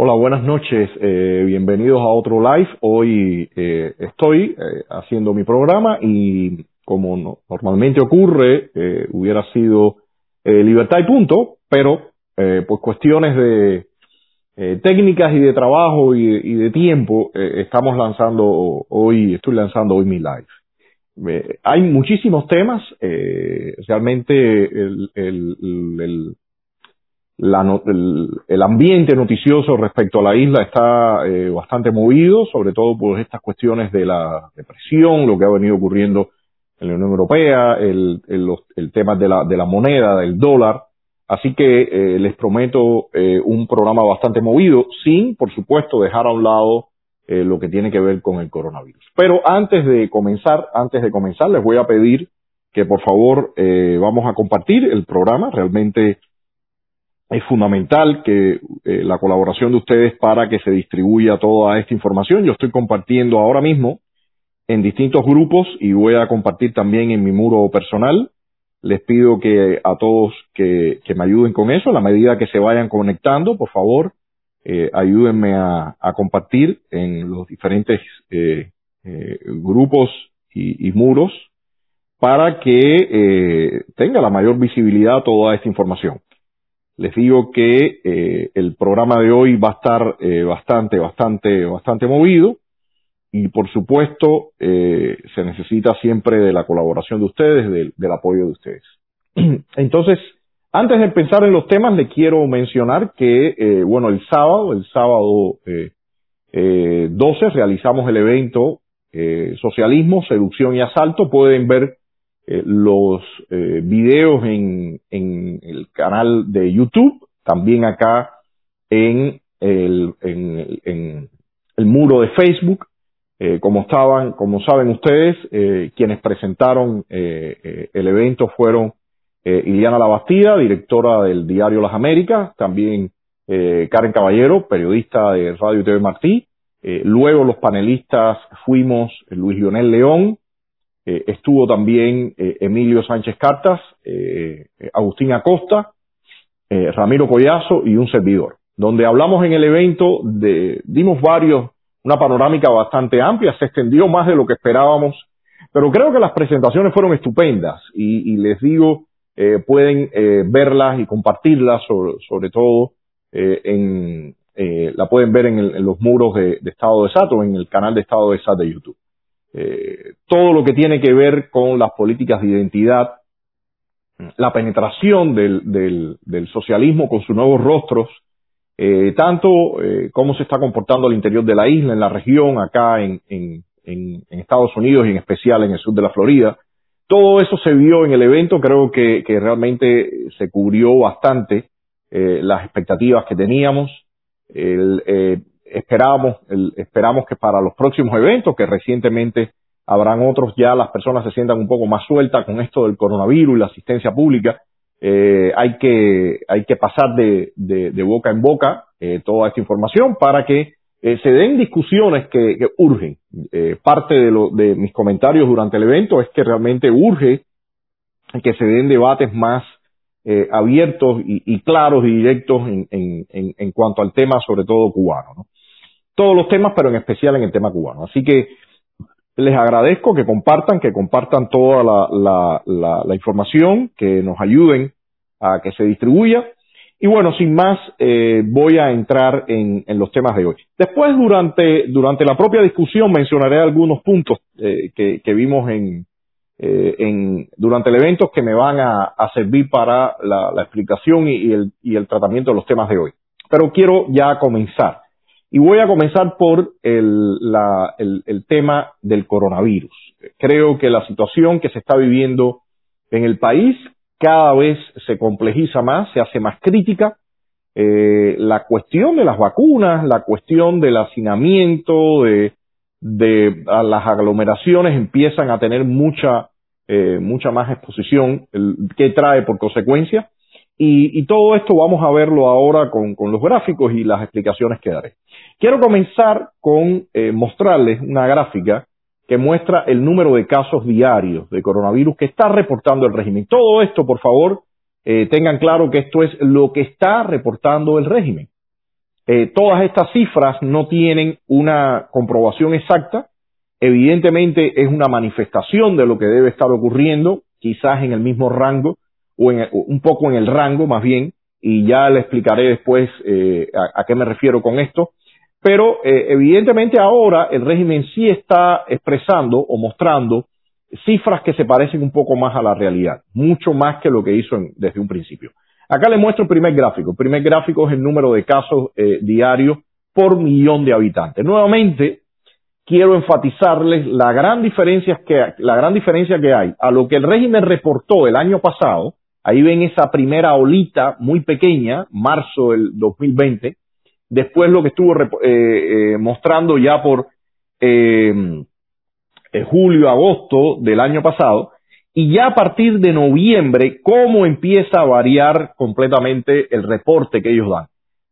Hola, buenas noches. Eh, bienvenidos a otro live. Hoy eh, estoy eh, haciendo mi programa y como no- normalmente ocurre, eh, hubiera sido eh, libertad y punto, pero por cuestiones de técnicas y de trabajo y, y de tiempo, estamos lanzando hoy, estoy lanzando hoy mi live. Hay muchísimos temas, realmente el, el- el- la el, el ambiente noticioso respecto a la isla está eh, bastante movido, sobre todo por estas cuestiones de la depresión, lo que ha venido ocurriendo en la Unión Europea, el, el, los- el tema de la, de la moneda, del dólar. Así que eh, les prometo eh, un programa bastante movido, sin, por supuesto, dejar a un lado eh, lo que tiene que ver con el coronavirus. Pero antes de comenzar, antes de comenzar, les voy a pedir que por favor eh, vamos a compartir el programa. Realmente es fundamental que eh, la colaboración de ustedes para que se distribuya toda esta información. Yo estoy compartiendo ahora mismo en distintos grupos y voy a compartir también en mi muro personal. Les pido que a todos que, me ayuden con eso, a la medida que se vayan conectando, por favor, eh, ayúdenme a, compartir en los diferentes eh, grupos y, muros para que tenga la mayor visibilidad toda esta información les digo que eh, el programa de hoy va a estar eh, bastante, bastante, bastante movido y por supuesto eh, se necesita siempre de la colaboración de ustedes, del, del apoyo de ustedes. Entonces, antes de pensar en los temas, le quiero mencionar que, eh, bueno, el sábado, el sábado eh, eh, 12 realizamos el evento eh, Socialismo, Seducción y Asalto. Pueden ver eh, los eh, videos en, en el canal de YouTube, también acá en el, en, el muro de Facebook. Eh, como estaban, como saben ustedes, eh, quienes presentaron eh, el evento fueron Iliana Labastida, directora del diario Las Américas, también Karen Caballero, periodista de Radio TV Martí. Luego los panelistas fuimos Luis Lionel León, eh, estuvo también eh, Emilio Sánchez Cartas, eh, eh, Agustín Acosta, Ramiro Collazo y un servidor, donde hablamos en el evento de, dimos varios, una panorámica bastante amplia, se extendió más de lo que esperábamos, pero creo que las presentaciones fueron estupendas y, les digo, pueden verlas y compartirlas sobre, sobre todo en, la pueden ver en, el- en los muros de, de Estado de SAT o en el canal de Estado de SAT de YouTube. Eh, todo lo que tiene que ver con las políticas de identidad, la penetración del, del, socialismo con sus nuevos rostros, eh, tanto eh, cómo se está comportando al interior de la isla, en la región, acá en, en, Estados Unidos y en especial en el sur de la Florida. Todo eso se vio en el evento, creo que, que realmente se cubrió bastante las expectativas que teníamos. El, esperábamos, el- esperamos que para los próximos eventos, que recientemente habrán otros, ya las personas se sientan un poco más sueltas con esto del coronavirus y la asistencia pública. Eh, hay que hay que pasar de, de, boca en boca eh, toda esta información para que eh, se den discusiones que, urgen. Eh, parte de, lo, de mis comentarios durante el evento es que realmente urge que se den debates más eh, abiertos y, y claros y directos en, en, en, en cuanto al tema, sobre todo cubano. ¿no? Todos los temas, pero en especial en el tema cubano. Así que les agradezco que compartan, que compartan toda la, la, la, la información, que nos ayuden a que se distribuya. Y bueno, sin más, eh, voy a entrar en, en los temas de hoy. Después, durante, durante la propia discusión, mencionaré algunos puntos eh, que, vimos en, eh, en, durante el evento que me van a, servir para la, explicación y el, y el tratamiento de los temas de hoy. Pero quiero ya comenzar. Y voy a comenzar por el, tema del coronavirus. Creo que la situación que se está viviendo en el país cada vez se complejiza más, se hace más crítica. Eh, la cuestión de las vacunas, la cuestión del hacinamiento, de, de las aglomeraciones empiezan a tener mucha, eh, mucha más exposición, el, que trae por consecuencia. Y, todo esto vamos a verlo ahora con, con los gráficos y las explicaciones que daré. Quiero comenzar con eh, mostrarles una gráfica que muestra el número de casos diarios de coronavirus que está reportando el régimen. Todo esto, por favor, eh, tengan claro que esto es lo que está reportando el régimen. Eh, todas estas cifras no tienen una comprobación exacta. Evidentemente es una manifestación de lo que debe estar ocurriendo, quizás en el mismo rango o en, un poco en el rango más bien, y ya le explicaré después eh, a, qué me refiero con esto. Pero eh, evidentemente ahora el régimen sí está expresando o mostrando cifras que se parecen un poco más a la realidad, mucho más que lo que hizo en, desde un principio. Acá le muestro el primer gráfico. El primer gráfico es el número de casos eh, diarios por millón de habitantes. Nuevamente, quiero enfatizarles la gran diferencia que la gran diferencia que hay a lo que el régimen reportó el año pasado. Ahí ven esa primera olita muy pequeña, marzo del 2020. Después lo que estuvo eh, eh, mostrando ya por eh, julio, agosto del año pasado, y ya a partir de noviembre, cómo empieza a variar completamente el reporte que ellos dan.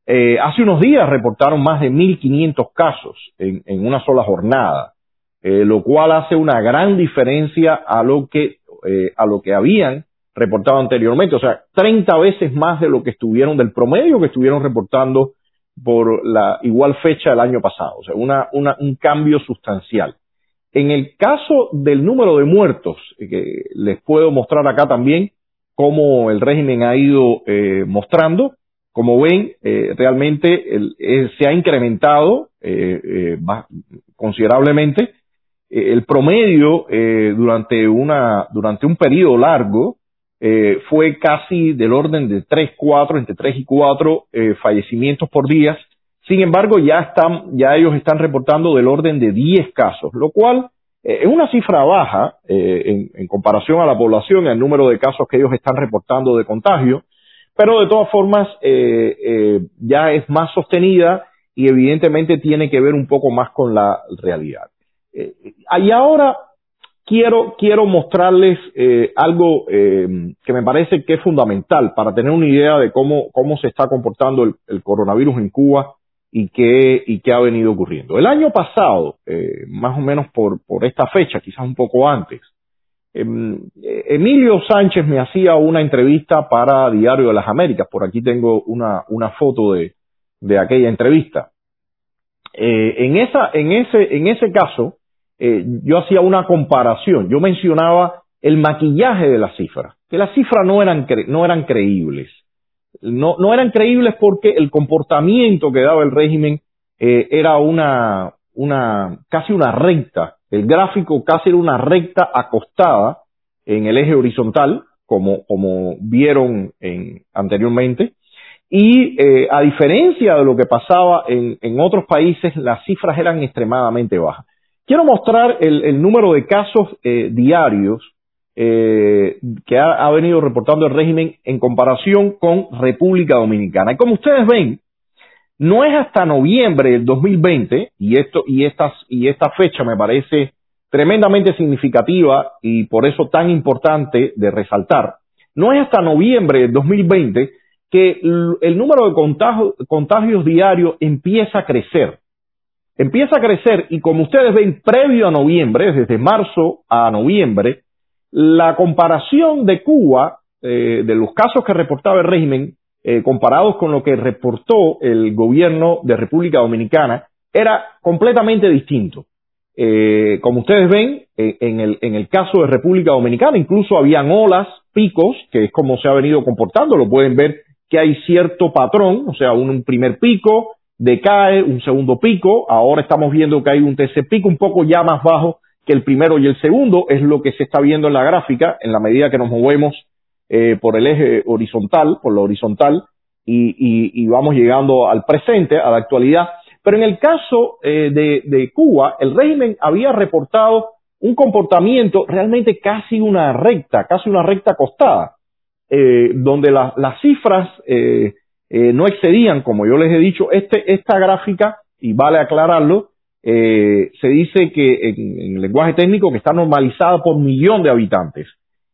Eh, hace unos días reportaron más de 1.500 casos en, en, una sola jornada, lo cual hace una gran diferencia a lo que, a lo que habían reportado anteriormente, o sea, 30 veces más de lo que estuvieron, del promedio que estuvieron reportando por la igual fecha del año pasado, o sea, una, una, un cambio sustancial. En el caso del número de muertos, que les puedo mostrar acá también cómo el régimen ha ido eh, mostrando, como ven, eh, realmente eh, se ha incrementado eh, considerablemente. el promedio durante, una, durante un periodo largo fue casi del orden de 3, 4, entre 3 y 4 fallecimientos por día sin embargo, ya están, ya ellos están reportando del orden de 10 casos, lo cual eh, es una cifra baja eh, en, comparación a la población al número de casos que ellos están reportando de contagio, pero de todas formas eh, eh ya es más sostenida y evidentemente tiene que ver un poco más con la realidad. Eh, y ahora quiero, quiero mostrarles algo que me parece que es fundamental para tener una idea de cómo, cómo se está comportando el, coronavirus en Cuba y qué, y qué ha venido ocurriendo. El año pasado, eh, más o menos por, por esta fecha, quizás un poco antes, eh, Emilio Sánchez me hacía una entrevista para Diario de las Américas. Por aquí tengo una, una foto de, de aquella entrevista. Eh, en, esa, en, ese, en ese caso, eh, yo hacía una comparación. Yo mencionaba el maquillaje de las cifras, que las cifras no eran, no eran creíbles no, no eran creíbles porque el comportamiento que daba el régimen eh, era una, una, casi una recta. El gráfico casi era una recta acostada en el eje horizontal, como, como vieron en, anteriormente. Y eh, a diferencia de lo que pasaba en, en, otros países, las cifras eran extremadamente bajas. Quiero mostrar el, número de casos eh, diarios eh, que ha, ha, venido reportando el régimen en comparación con República Dominicana. Y como ustedes ven, no es hasta noviembre del 2020, y, esto, y, estas, y esta fecha me parece tremendamente significativa y por eso tan importante de resaltar, no es hasta noviembre del 2020 que el número de contagios, contagios diarios empieza a crecer. Empieza a crecer y como ustedes ven, previo a noviembre, desde marzo a noviembre, la comparación de Cuba, eh, de los casos que reportaba el régimen, eh, comparados con lo que reportó el gobierno de República Dominicana, era completamente distinto. Eh, como ustedes ven, en, el, en el caso de República Dominicana, incluso habían olas, picos, que es como se ha venido comportando, lo pueden ver que hay cierto patrón, o sea, un primer pico, decae, un segundo pico, ahora estamos viendo que hay un tercer pico un poco ya más bajo que el primero y el segundo, es lo que se está viendo en la gráfica en la medida que nos movemos eh, por el eje horizontal, por lo horizontal, y, y, vamos llegando al presente, a la actualidad. Pero en el caso eh, de, de, Cuba, el régimen había reportado un comportamiento realmente casi una recta, casi una recta acostada, eh, donde la, las cifras eh, eh, no excedían, como yo les he dicho, este, esta gráfica, y vale aclararlo, eh, se dice que en, en, lenguaje técnico que está normalizada por millón de habitantes.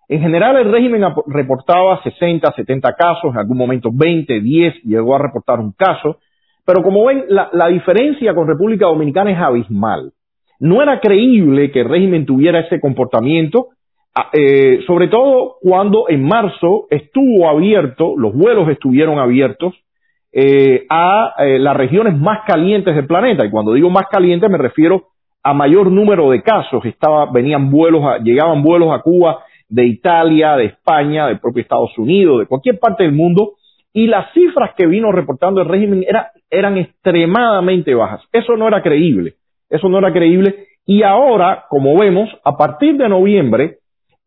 En general el régimen reportaba 60, 70 casos, en algún momento 20, 10, llegó a reportar un caso, pero como ven, la diferencia con República Dominicana es abismal. No era creíble que el régimen tuviera ese comportamiento, eh, sobre todo cuando en marzo estuvo abierto, los vuelos estuvieron abiertos, eh, a eh, las regiones más calientes del planeta. Y cuando digo más calientes me refiero a mayor número de casos. Estaba, venían vuelos, llegaban vuelos a Cuba de Italia, de España, del propio Estados Unidos, de cualquier parte del mundo, y las cifras que vino reportando el régimen eran extremadamente bajas. Eso no era creíble, eso no era creíble, y ahora, como vemos, a partir de noviembre,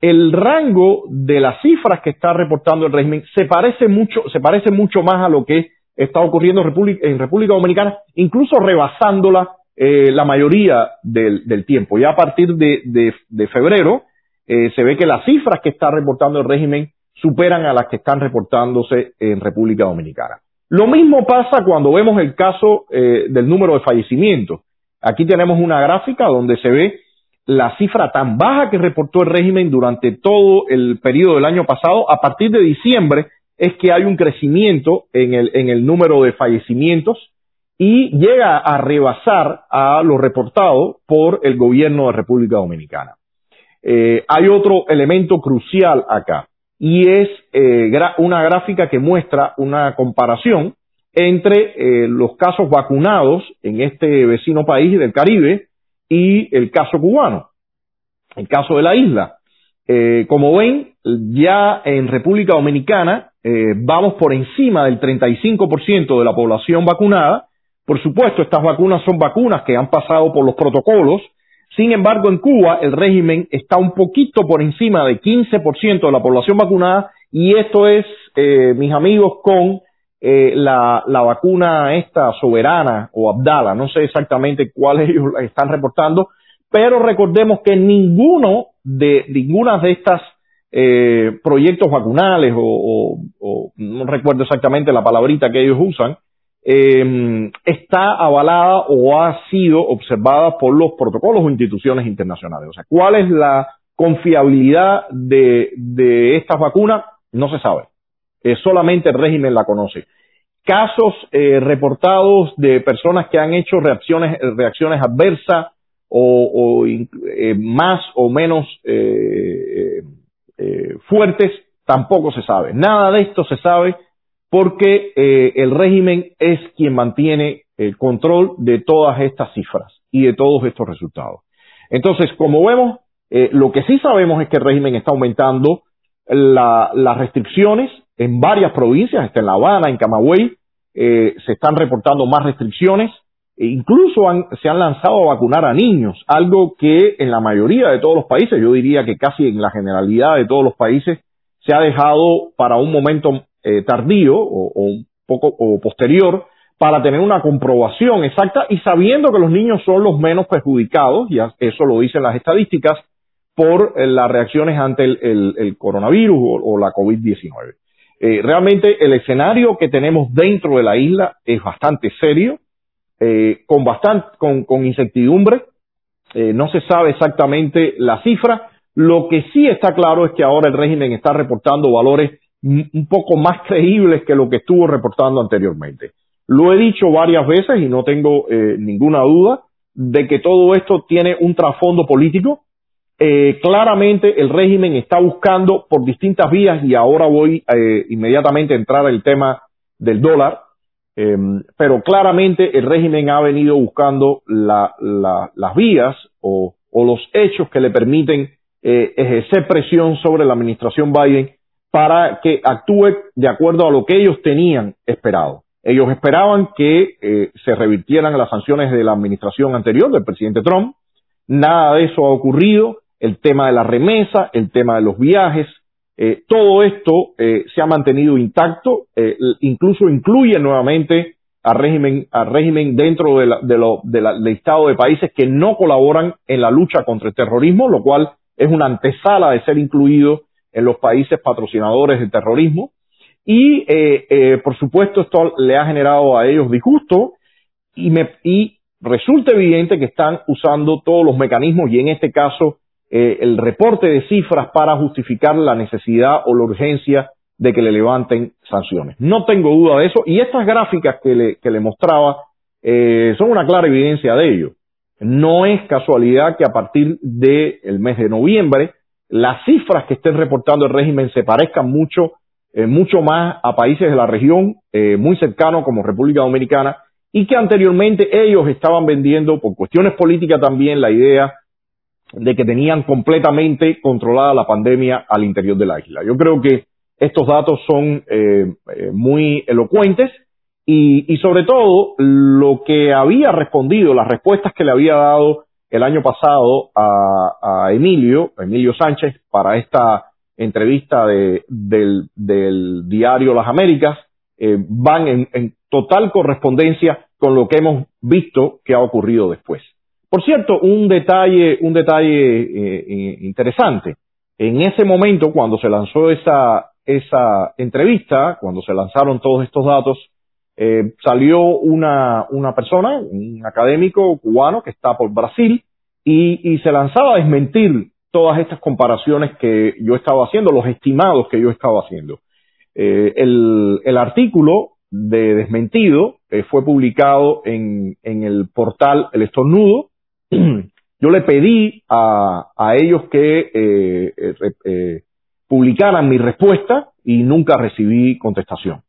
el rango de las cifras que está reportando el régimen se parece mucho, se parece mucho más a lo que está ocurriendo en República Dominicana, incluso rebasándola eh, la mayoría del, tiempo. Ya a partir de, febrero eh, se ve que las cifras que está reportando el régimen superan a las que están reportándose en República Dominicana. Lo mismo pasa cuando vemos el caso eh, del número de fallecimientos. Aquí tenemos una gráfica donde se ve la cifra tan baja que reportó el régimen durante todo el periodo del año pasado. A partir de diciembre es que hay un crecimiento en el, en el número de fallecimientos y llega a rebasar a lo reportado por el gobierno de República Dominicana. Eh, hay otro elemento crucial acá y es eh, una gráfica que muestra una comparación entre eh, los casos vacunados en este vecino país del Caribe y el caso cubano, el caso de la isla. como ven, ya en República Dominicana eh, vamos por encima del 35% de la población vacunada. Por supuesto, estas vacunas son vacunas que han pasado por los protocolos. Sin embargo, en Cuba el régimen está un poquito por encima del 15% de la población vacunada y esto es, eh, mis amigos, con eh, la, la, vacuna esta soberana o Abdala. No sé exactamente cuál ellos están reportando, pero recordemos que ninguno de ninguna de estas eh, proyectos vacunales o, no recuerdo exactamente la palabrita que ellos usan, eh, está avalada o ha sido observada por los protocolos o instituciones internacionales. O sea, ¿cuál es la confiabilidad de, de estas vacunas? No se sabe. Eh, solamente el régimen la conoce. Casos eh, reportados de personas que han hecho reacciones, reacciones adversas o, eh, más o menos eh, eh, fuertes, tampoco se sabe. Nada de esto se sabe porque eh, el régimen es quien mantiene el control de todas estas cifras y de todos estos resultados. Entonces, como vemos, eh, lo que sí sabemos es que el régimen está aumentando las restricciones en varias provincias, está en La Habana, en Camagüey, se están reportando más restricciones, e incluso se han lanzado a vacunar a niños, algo que en la mayoría de todos los países, yo diría que casi en la generalidad de todos los países, se ha dejado para un momento eh, tardío o, un poco o posterior para tener una comprobación exacta y sabiendo que los niños son los menos perjudicados, y eso lo dicen las estadísticas, por eh, las reacciones ante el, coronavirus o, la COVID-19. Eh, realmente el escenario que tenemos dentro de la isla es bastante serio eh, con bastante, con, con incertidumbre. Eh, no se sabe exactamente la cifra. Lo que sí está claro es que ahora el régimen está reportando valores un poco más creíbles que lo que estuvo reportando anteriormente. Lo he dicho varias veces y no tengo eh, ninguna duda de que todo esto tiene un trasfondo político. Eh, claramente el régimen está buscando por distintas vías y ahora voy eh, inmediatamente a entrar al tema del dólar. Em, pero claramente el régimen ha venido buscando las vías o, los hechos que le permiten eh, ejercer presión sobre la administración Biden para que actúe de acuerdo a lo que ellos tenían esperado. Ellos esperaban que eh, se revirtieran las sanciones de la administración anterior del presidente Trump. Nada de eso ha ocurrido. El tema de la remesa, el tema de los viajes, eh, todo esto eh, se ha mantenido intacto, eh, incluso incluye nuevamente al régimen, al régimen dentro de de lo, del listado de países que no colaboran en la lucha contra el terrorismo, lo cual es una antesala de ser incluido en los países patrocinadores del terrorismo. Y, por supuesto, esto le ha generado a ellos disgusto y, me, y resulta evidente que están usando todos los mecanismos y en este caso eh, el reporte de cifras para justificar la necesidad o la urgencia de que le levanten sanciones. No tengo duda de eso y estas gráficas que le, que le mostraba eh, son una clara evidencia de ello. No es casualidad que a partir del mes de noviembre las cifras que estén reportando el régimen se parezcan mucho mucho más a países de la región muy cercanos como República Dominicana y que anteriormente ellos estaban vendiendo por cuestiones políticas también la idea de que tenían completamente controlada la pandemia al interior de la isla. Yo creo que estos datos son eh, eh, muy elocuentes y, y, sobre todo lo que había respondido, las respuestas que le había dado el año pasado a, a Emilio, Emilio Sánchez, para esta entrevista de, del, del, diario Las Américas, eh, van en, en total correspondencia con lo que hemos visto que ha ocurrido después. Por cierto, un detalle, un detalle eh, eh, interesante. En ese momento, cuando se lanzó esa, esa entrevista, cuando se lanzaron todos estos datos, eh, salió una, una persona, un académico cubano que está por Brasil, y, y se lanzaba a desmentir todas estas comparaciones que yo estaba haciendo, los estimados que yo estaba haciendo. Eh, el, el, artículo de desmentido eh, fue publicado en, en, el portal El Estornudo yo le pedí a, ellos que eh, eh, eh, publicaran mi respuesta y nunca recibí contestación.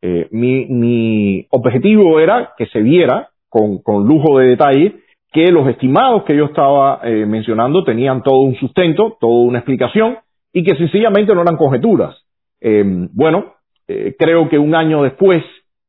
Eh, mi, objetivo era que se viera con, lujo de detalle que los estimados que yo estaba mencionando tenían todo un sustento, toda una explicación y que sencillamente no eran conjeturas. Bueno, creo que un año después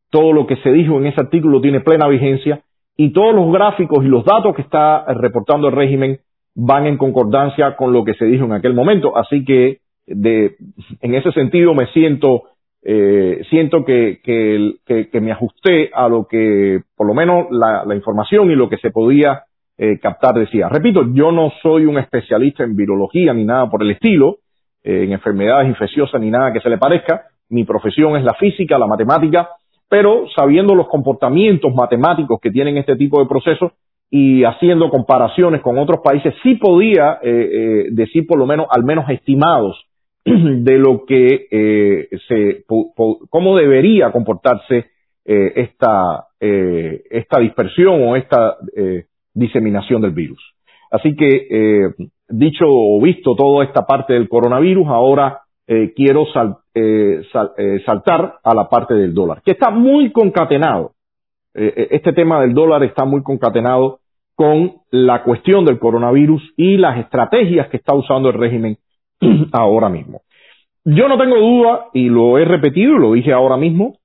todo lo que se dijo en ese artículo tiene plena vigencia y todos los gráficos y los datos que está reportando el régimen van en concordancia con lo que se dijo en aquel momento. Así que de, en ese sentido me siento, eh, siento que, que, que, que, me ajusté a lo que por lo menos la, la información y lo que se podía eh, captar decía. Repito, yo no soy un especialista en virología ni nada por el estilo, eh, en enfermedades infecciosas ni nada que se le parezca. Mi profesión es la física, la matemática pero sabiendo los comportamientos matemáticos que tienen este tipo de procesos y haciendo comparaciones con otros países, sí podía eh, eh, decir por lo menos, al menos estimados de lo que eh, se, po, cómo debería comportarse eh, esta, eh, esta dispersión o esta diseminación del virus. Así que, dicho o visto toda esta parte del coronavirus, ahora eh, quiero eh, sal, eh, saltar a la parte del dólar, que está muy concatenado. Eh, este tema del dólar está muy concatenado con la cuestión del coronavirus y las estrategias que está usando el régimen ahora mismo. Yo no tengo duda, y lo he repetido y lo dije ahora mismo,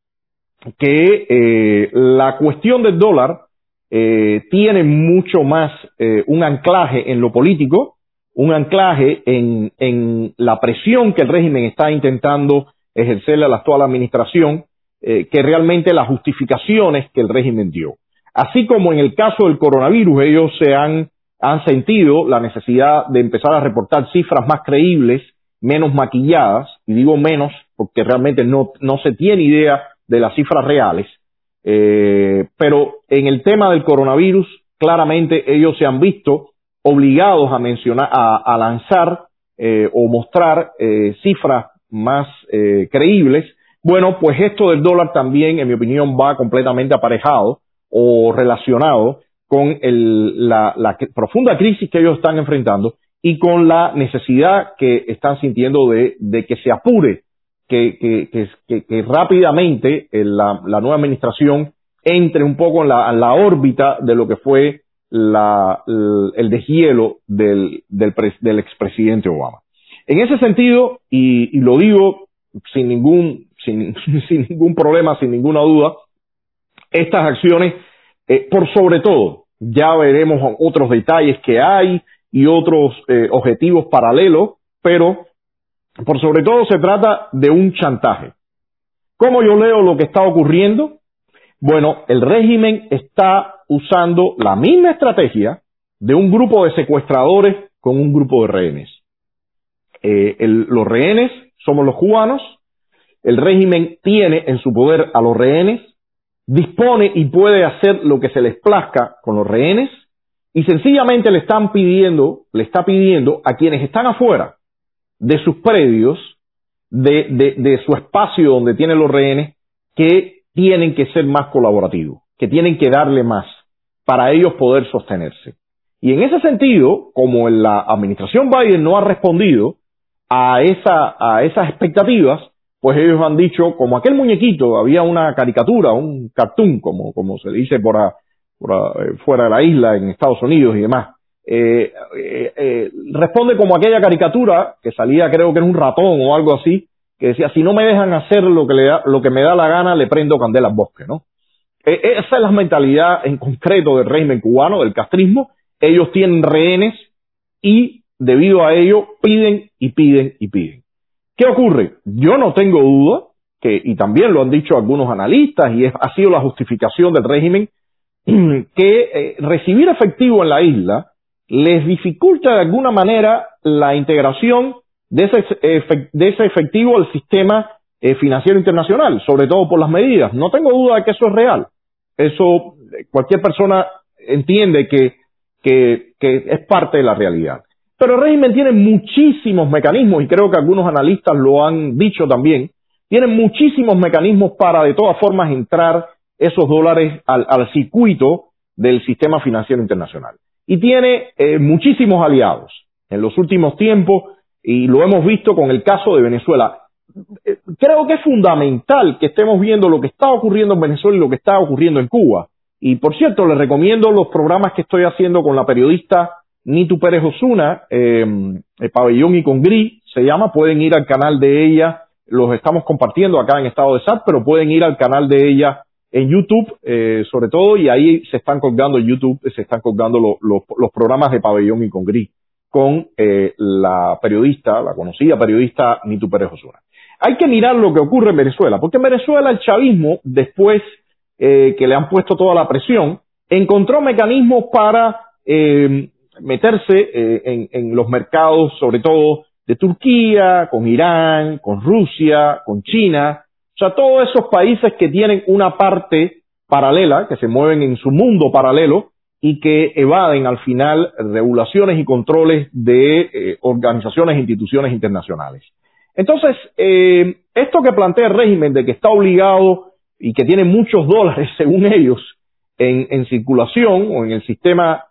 que la cuestión del dólar tiene mucho más un anclaje en lo político un anclaje en, en la presión que el régimen está intentando ejercerle a la actual administración eh, que realmente las justificaciones que el régimen dio. Así como en el caso del coronavirus, ellos se han, han sentido la necesidad de empezar a reportar cifras más creíbles, menos maquilladas, y digo menos porque realmente no, no se tiene idea de las cifras reales, eh, pero en el tema del coronavirus, claramente ellos se han visto obligados a mencionar, a, a lanzar eh, o mostrar eh, cifras más eh, creíbles, bueno, pues esto del dólar también, en mi opinión, va completamente aparejado o relacionado con el, la, la profunda crisis que ellos están enfrentando y con la necesidad que están sintiendo de, de que se apure, que, que, que, que rápidamente la, la, nueva administración entre un poco en la, en la órbita de lo que fue el deshielo del, del, del expresidente Obama. En ese sentido, y, lo digo sin ningún, sin, ningún problema, sin ninguna duda, estas acciones, eh, por sobre todo, ya veremos otros detalles que hay y otros eh, objetivos paralelos, pero por sobre todo se trata de un chantaje. ¿Cómo yo leo lo que está ocurriendo? Bueno, el régimen está usando la misma estrategia de un grupo de secuestradores con un grupo de rehenes. Eh, los rehenes somos los cubanos, el régimen tiene en su poder a los rehenes, dispone y puede hacer lo que se les plazca con los rehenes y sencillamente le están pidiendo, le está pidiendo a quienes están afuera de sus predios, de, de, de su espacio donde tienen los rehenes, que tienen que ser más colaborativos, que tienen que darle más para ellos poder sostenerse. Y en ese sentido, como la administración Biden no ha respondido a, esa, a esas expectativas, pues ellos han dicho, como aquel muñequito, había una caricatura, un cartoon, como, como se dice por, por fuera de la isla, en Estados Unidos y demás. Eh, eh, eh, responde como aquella caricatura que salía, creo que era un ratón o algo así, que decía, si no me dejan hacer lo que, le da, lo que me da la gana, le prendo candela al bosque, ¿no? E, esa es la mentalidad en concreto del régimen cubano, del castrismo. Ellos tienen rehenes y debido a ello piden y piden y piden. ¿Qué ocurre? Yo no tengo duda, que, y también lo han dicho algunos analistas, y es, ha sido la justificación del régimen, que eh, recibir efectivo en la isla les dificulta de alguna manera la integración de ese, de ese efectivo al sistema eh, financiero internacional, sobre todo por las medidas. No tengo duda de que eso es real. Eso cualquier persona entiende que, que, es parte de la realidad. Pero el régimen tiene muchísimos mecanismos, y creo que algunos analistas lo han dicho también, tienen muchísimos mecanismos para de todas formas entrar esos dólares al, al circuito del sistema financiero internacional. Y tiene eh, muchísimos aliados en los últimos tiempos, y lo hemos visto con el caso de Venezuela. Creo que es fundamental que estemos viendo lo que está ocurriendo en Venezuela y lo que está ocurriendo en Cuba. Y por cierto, les recomiendo los programas que estoy haciendo con la periodista Nitu Pérez Osuna, eh, Pabellón y con Gris, se llama, pueden ir al canal de ella, los estamos compartiendo acá en estado de SAT, pero pueden ir al canal de ella en YouTube, eh, sobre todo, y ahí se están colgando YouTube, se están colgando los programas de Pabellón y con Gris, con eh, la periodista, la conocida periodista Nitu Pérez Osuna. Hay que mirar lo que ocurre en Venezuela, porque en Venezuela el chavismo, después eh, que le han puesto toda la presión, encontró mecanismos para eh, meterse eh, en, en los mercados, sobre todo de Turquía, con Irán, con Rusia, con China, o sea, todos esos países que tienen una parte paralela, que se mueven en su mundo paralelo y que evaden al final regulaciones y controles de eh, organizaciones e instituciones internacionales. Entonces, eh, esto que plantea el régimen de que está obligado y que tiene muchos dólares, según ellos, en, circulación o en el sistema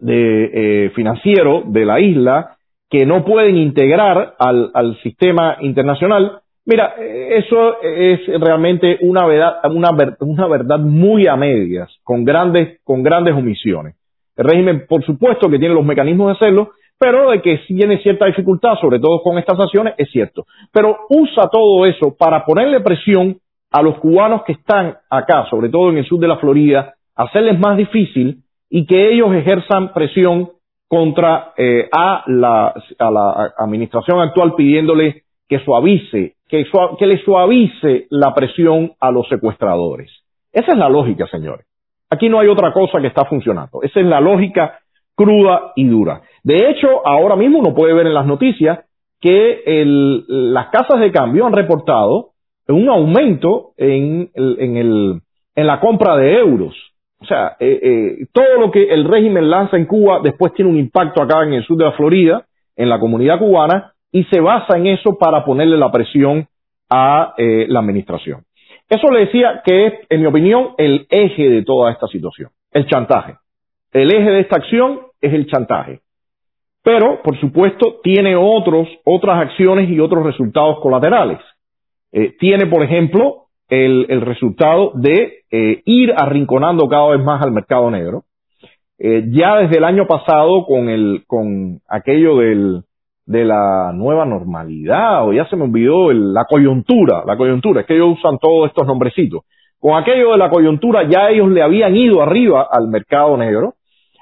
de, eh, financiero de la isla, que no pueden integrar al sistema internacional, Mira, eso es realmente una verdad, una, una verdad muy a medias, con grandes, con grandes omisiones. El régimen, por supuesto, que tiene los mecanismos de hacerlo, pero de que tiene cierta dificultad, sobre todo con estas acciones, es cierto. Pero usa todo eso para ponerle presión a los cubanos que están acá, sobre todo en el sur de la Florida, hacerles más difícil y que ellos ejerzan presión contra eh, a, la, a la administración actual pidiéndole que suavice que, le suavice la presión a los secuestradores. Esa es la lógica, señores. Aquí no hay otra cosa que está funcionando. Esa es la lógica cruda y dura. De hecho, ahora mismo uno puede ver en las noticias que las casas de cambio han reportado un aumento en, la compra de euros. O sea, eh, eh, todo lo que el régimen lanza en Cuba después tiene un impacto acá en el sur de la Florida, en la comunidad cubana, y se basa en eso para ponerle la presión a eh, la administración. Eso le decía que es, en mi opinión, el eje de toda esta situación, el chantaje. El eje de esta acción es el chantaje. Pero, por supuesto, tiene otros, otras acciones y otros resultados colaterales. Eh, tiene, por ejemplo, el, resultado de eh, ir arrinconando cada vez más al mercado negro. ya desde el año pasado, con, el, con aquello del, de la nueva normalidad, o ya se me olvidó la coyuntura, la coyuntura, es que ellos usan todos estos nombrecitos. Con aquello de la coyuntura ya ellos le habían ido arriba al mercado negro,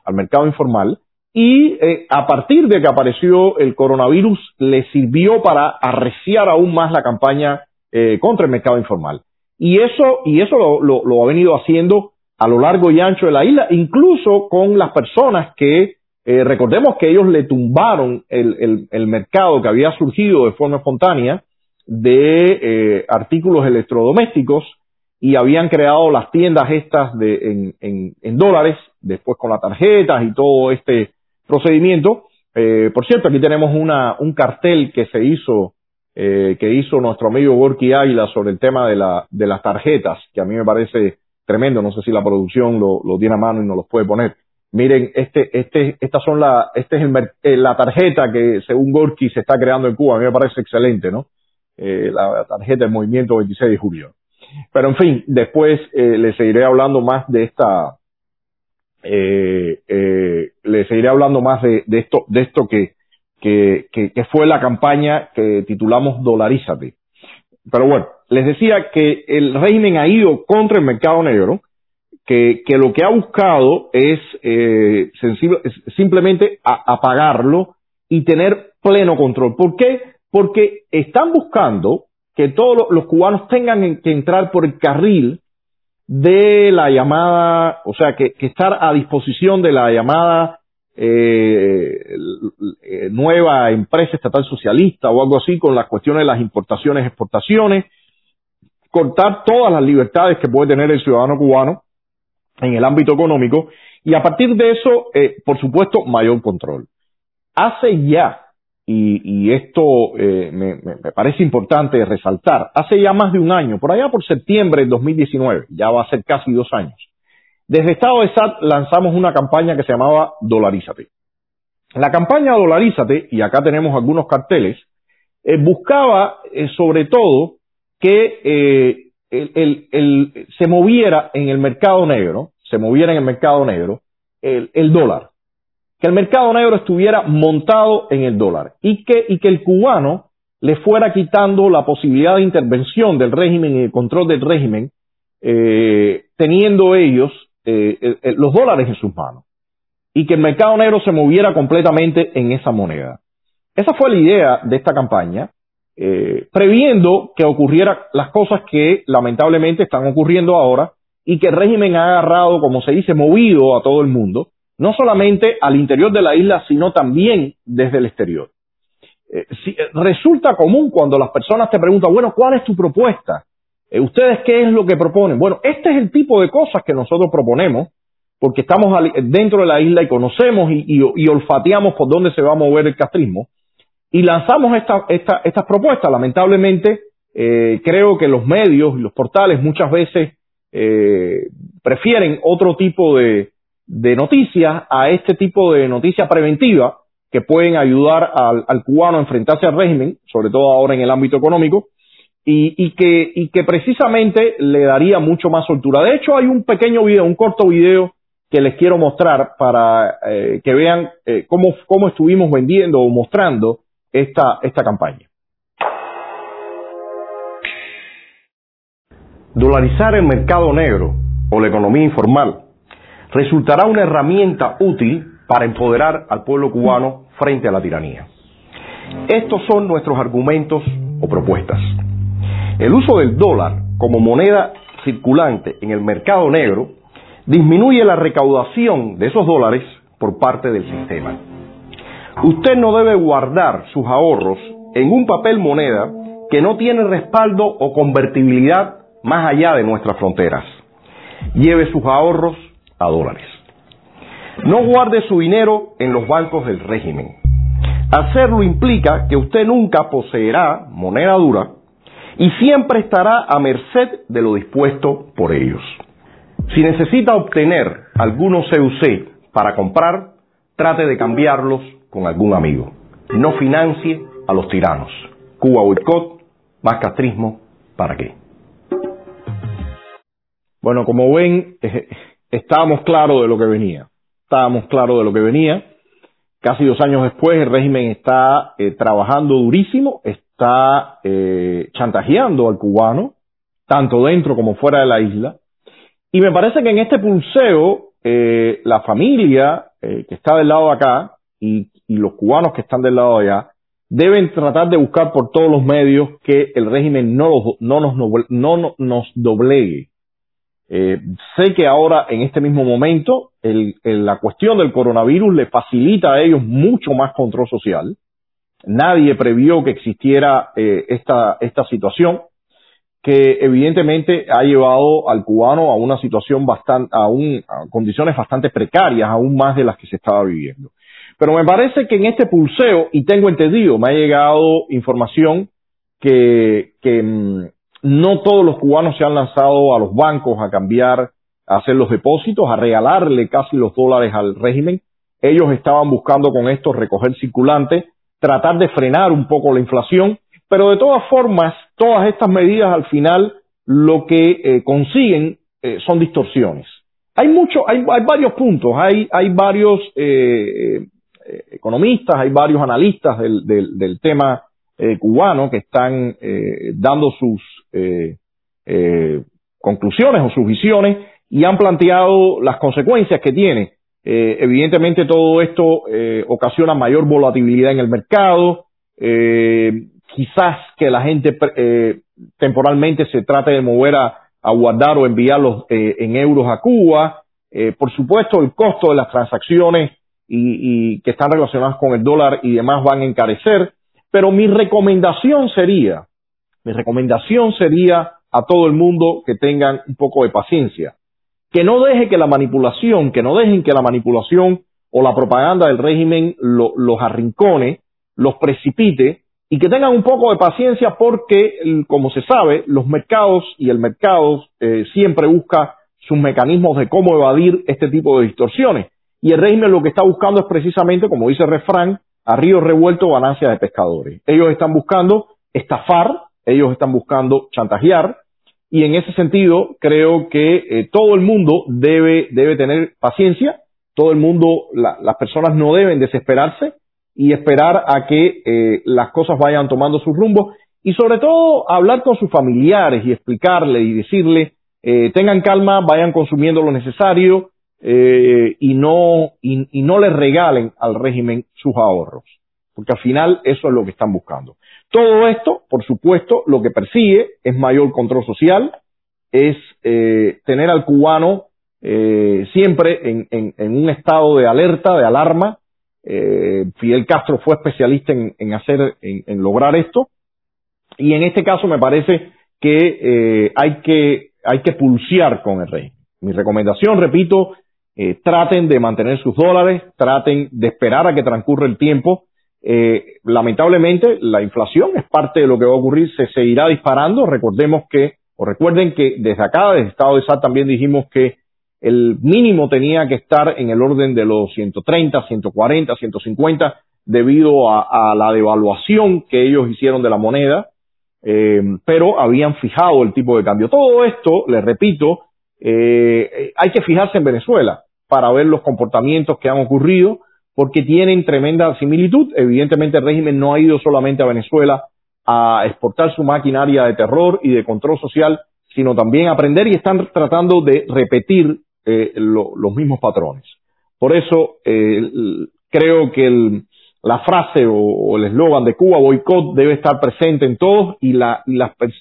al mercado informal, y eh, a partir de que apareció el coronavirus le sirvió para arreciar aún más la campaña eh, contra el mercado informal. Y eso, y eso lo, ha venido haciendo a lo largo y ancho de la isla, incluso con las personas que eh, recordemos que ellos le tumbaron el, el, mercado que había surgido de forma espontánea de eh, artículos electrodomésticos y habían creado las tiendas estas de, en, en, dólares, después con las tarjetas y todo este procedimiento. Eh, por cierto, aquí tenemos una, un cartel que se hizo, que hizo nuestro amigo Gorky Águila sobre el tema de, la, de las tarjetas, que a mí me parece tremendo. No sé si la producción lo, lo tiene a mano y nos los puede poner miren, este, este, estas son la, este es el, eh, la tarjeta que según Gorky se está creando en Cuba, a mí me parece excelente, ¿no? eh, la tarjeta del movimiento 26 de julio. Pero en fin, después eh, les seguiré hablando más de esta, eh, eh, les seguiré hablando más de, de esto, de esto que, que, que, fue la campaña que titulamos Dolarízate. Pero bueno, les decía que el régimen ha ido contra el mercado negro, que, que lo que ha buscado es eh, sensible, simplemente apagarlo y tener pleno control. ¿Por qué? Porque están buscando que todos los cubanos tengan que entrar por el carril de la llamada, o sea, que, estar a disposición de la llamada eh, nueva empresa estatal socialista o algo así con las cuestiones de las importaciones, exportaciones, cortar todas las libertades que puede tener el ciudadano cubano en el ámbito económico y a partir de eso, eh, por supuesto, mayor control. Hace ya y, y esto eh, me, me, parece importante resaltar, hace ya más de un año, por allá por septiembre de 2019, ya va a ser casi dos años, desde Estado de SAT lanzamos una campaña que se llamaba Dolarízate. La campaña Dolarízate, y acá tenemos algunos carteles, eh, buscaba eh, sobre todo que eh, el, el, el, se moviera en el mercado negro, se moviera en el mercado negro el dólar que el mercado negro estuviera montado en el dólar y que, y que el cubano le fuera quitando la posibilidad de intervención del régimen y el control del régimen, eh, teniendo ellos eh, eh, los dólares en sus manos y que el mercado negro se moviera completamente en esa moneda. Esa fue la idea de esta campaña, eh, previendo que ocurrieran las cosas que lamentablemente están ocurriendo ahora y que el régimen ha agarrado, como se dice, movido a todo el mundo no solamente al interior de la isla, sino también desde el exterior. Eh, si, eh, resulta común cuando las personas te preguntan, bueno, ¿cuál es tu propuesta? Eh, ¿Ustedes qué es lo que proponen? Bueno, este es el tipo de cosas que nosotros proponemos, porque estamos dentro de la isla y conocemos y, olfateamos por dónde se va a mover el castrismo, y lanzamos esta, esta, estas propuestas. Lamentablemente, creo que los medios y los portales muchas veces prefieren otro tipo de, de noticias a este tipo de noticias preventivas que pueden ayudar al, cubano a enfrentarse al régimen, sobre todo ahora en el ámbito económico, y, y, que, y que precisamente le daría mucho más soltura. De hecho, hay un pequeño video, un corto video que les quiero mostrar para eh, que vean eh, cómo, cómo estuvimos vendiendo o mostrando esta, esta campaña. Dolarizar el mercado negro o la economía informal resultará una herramienta útil para empoderar al pueblo cubano frente a la tiranía. Estos son nuestros argumentos o propuestas. El uso del dólar como moneda circulante en el mercado negro disminuye la recaudación de esos dólares por parte del sistema. Usted no debe guardar sus ahorros en un papel moneda que no tiene respaldo o convertibilidad más allá de nuestras fronteras. Lleve sus ahorros dólares. No guarde su dinero en los bancos del régimen. Hacerlo implica que usted nunca poseerá moneda dura y siempre estará a merced de lo dispuesto por ellos. Si necesita obtener algunos CUC para comprar, trate de cambiarlos con algún amigo. No financie a los tiranos. Cuba boicot, más castrismo, ¿para qué? Bueno, como ven, eh, estábamos claros de lo que venía. Estábamos claros de lo que venía. Casi dos años después el régimen está eh, trabajando durísimo, está eh, chantajeando al cubano, tanto dentro como fuera de la isla. Y me parece que en este pulseo eh, la familia eh, que está del lado de acá y, y los cubanos que están del lado de allá deben tratar de buscar por todos los medios que el régimen no, los, no, nos, no, no nos doblegue eh, sé que ahora, en este mismo momento, la cuestión del coronavirus le facilita a ellos mucho más control social. Nadie previó que existiera eh, esta, esta situación que evidentemente ha llevado al cubano a una situación bastante, a, un, a condiciones bastante precarias, aún más de las que se estaba viviendo. Pero me parece que en este pulseo, y tengo entendido, me ha llegado información que, que mm, no todos los cubanos se han lanzado a los bancos a cambiar, a hacer los depósitos, a regalarle casi los dólares al régimen. Ellos estaban buscando con esto recoger circulante, tratar de frenar un poco la inflación, pero de todas formas, todas estas medidas al final lo que eh, consiguen eh, son distorsiones. Hay mucho, hay, hay varios puntos, hay, hay varios eh, economistas, hay varios analistas del, del, del tema cubano que están dando sus conclusiones o sus visiones y han planteado las consecuencias que tiene. evidentemente todo esto ocasiona mayor volatilidad en el mercado, quizás que la gente eh, temporalmente se trate de mover a, guardar o enviarlos eh, en euros a Cuba. Eh, por supuesto, el costo de las transacciones y, que están relacionadas con el dólar y demás van a encarecer. Pero mi recomendación sería, mi recomendación sería a todo el mundo que tengan un poco de paciencia. Que no deje que la manipulación, que no dejen que la manipulación o la propaganda del régimen los arrincone, los precipite y que tengan un poco de paciencia porque, como se sabe, los mercados y el mercado eh, siempre busca sus mecanismos de cómo evadir este tipo de distorsiones. Y el régimen lo que está buscando es precisamente, como dice el refrán, a río revuelto ganancias de pescadores. Ellos están buscando estafar, ellos están buscando chantajear, y en ese sentido creo que eh, todo el mundo debe, debe tener paciencia, todo el mundo, las personas no deben desesperarse, y esperar a que eh, las cosas vayan tomando su rumbo y sobre todo hablar con sus familiares y explicarle y decirle eh, tengan calma, vayan consumiendo lo necesario y no y, y no les regalen al régimen sus ahorros, porque al final eso es lo que están buscando. Todo esto, por supuesto, lo que persigue es mayor control social, es tener al cubano siempre en, en, un estado de alerta, de alarma, eh, Fidel Castro fue especialista en, hacer, en, lograr esto. Y en este caso me parece que eh, hay que hay que pulsear con el rey. Mi recomendación, repito, eh, traten de mantener sus dólares, traten de esperar a que transcurra el tiempo. Lamentablemente, la inflación es parte de lo que va a ocurrir, se seguirá disparando. Recordemos que, o recuerden que desde acá, desde Estado de SAT, también dijimos que el mínimo tenía que estar en el orden de los 130, 140, 150 debido a, la devaluación que ellos hicieron de la moneda, eh, pero habían fijado el tipo de cambio. Todo esto, les repito, eh, hay que fijarse en Venezuela para ver los comportamientos que han ocurrido, porque tienen tremenda similitud. Evidentemente el régimen no ha ido solamente a Venezuela a exportar su maquinaria de terror y de control social, sino también a aprender y están tratando de repetir eh, los mismos patrones. Por eso eh, creo que la frase o, el eslogan de Cuba boicot debe estar presente en todos y, la,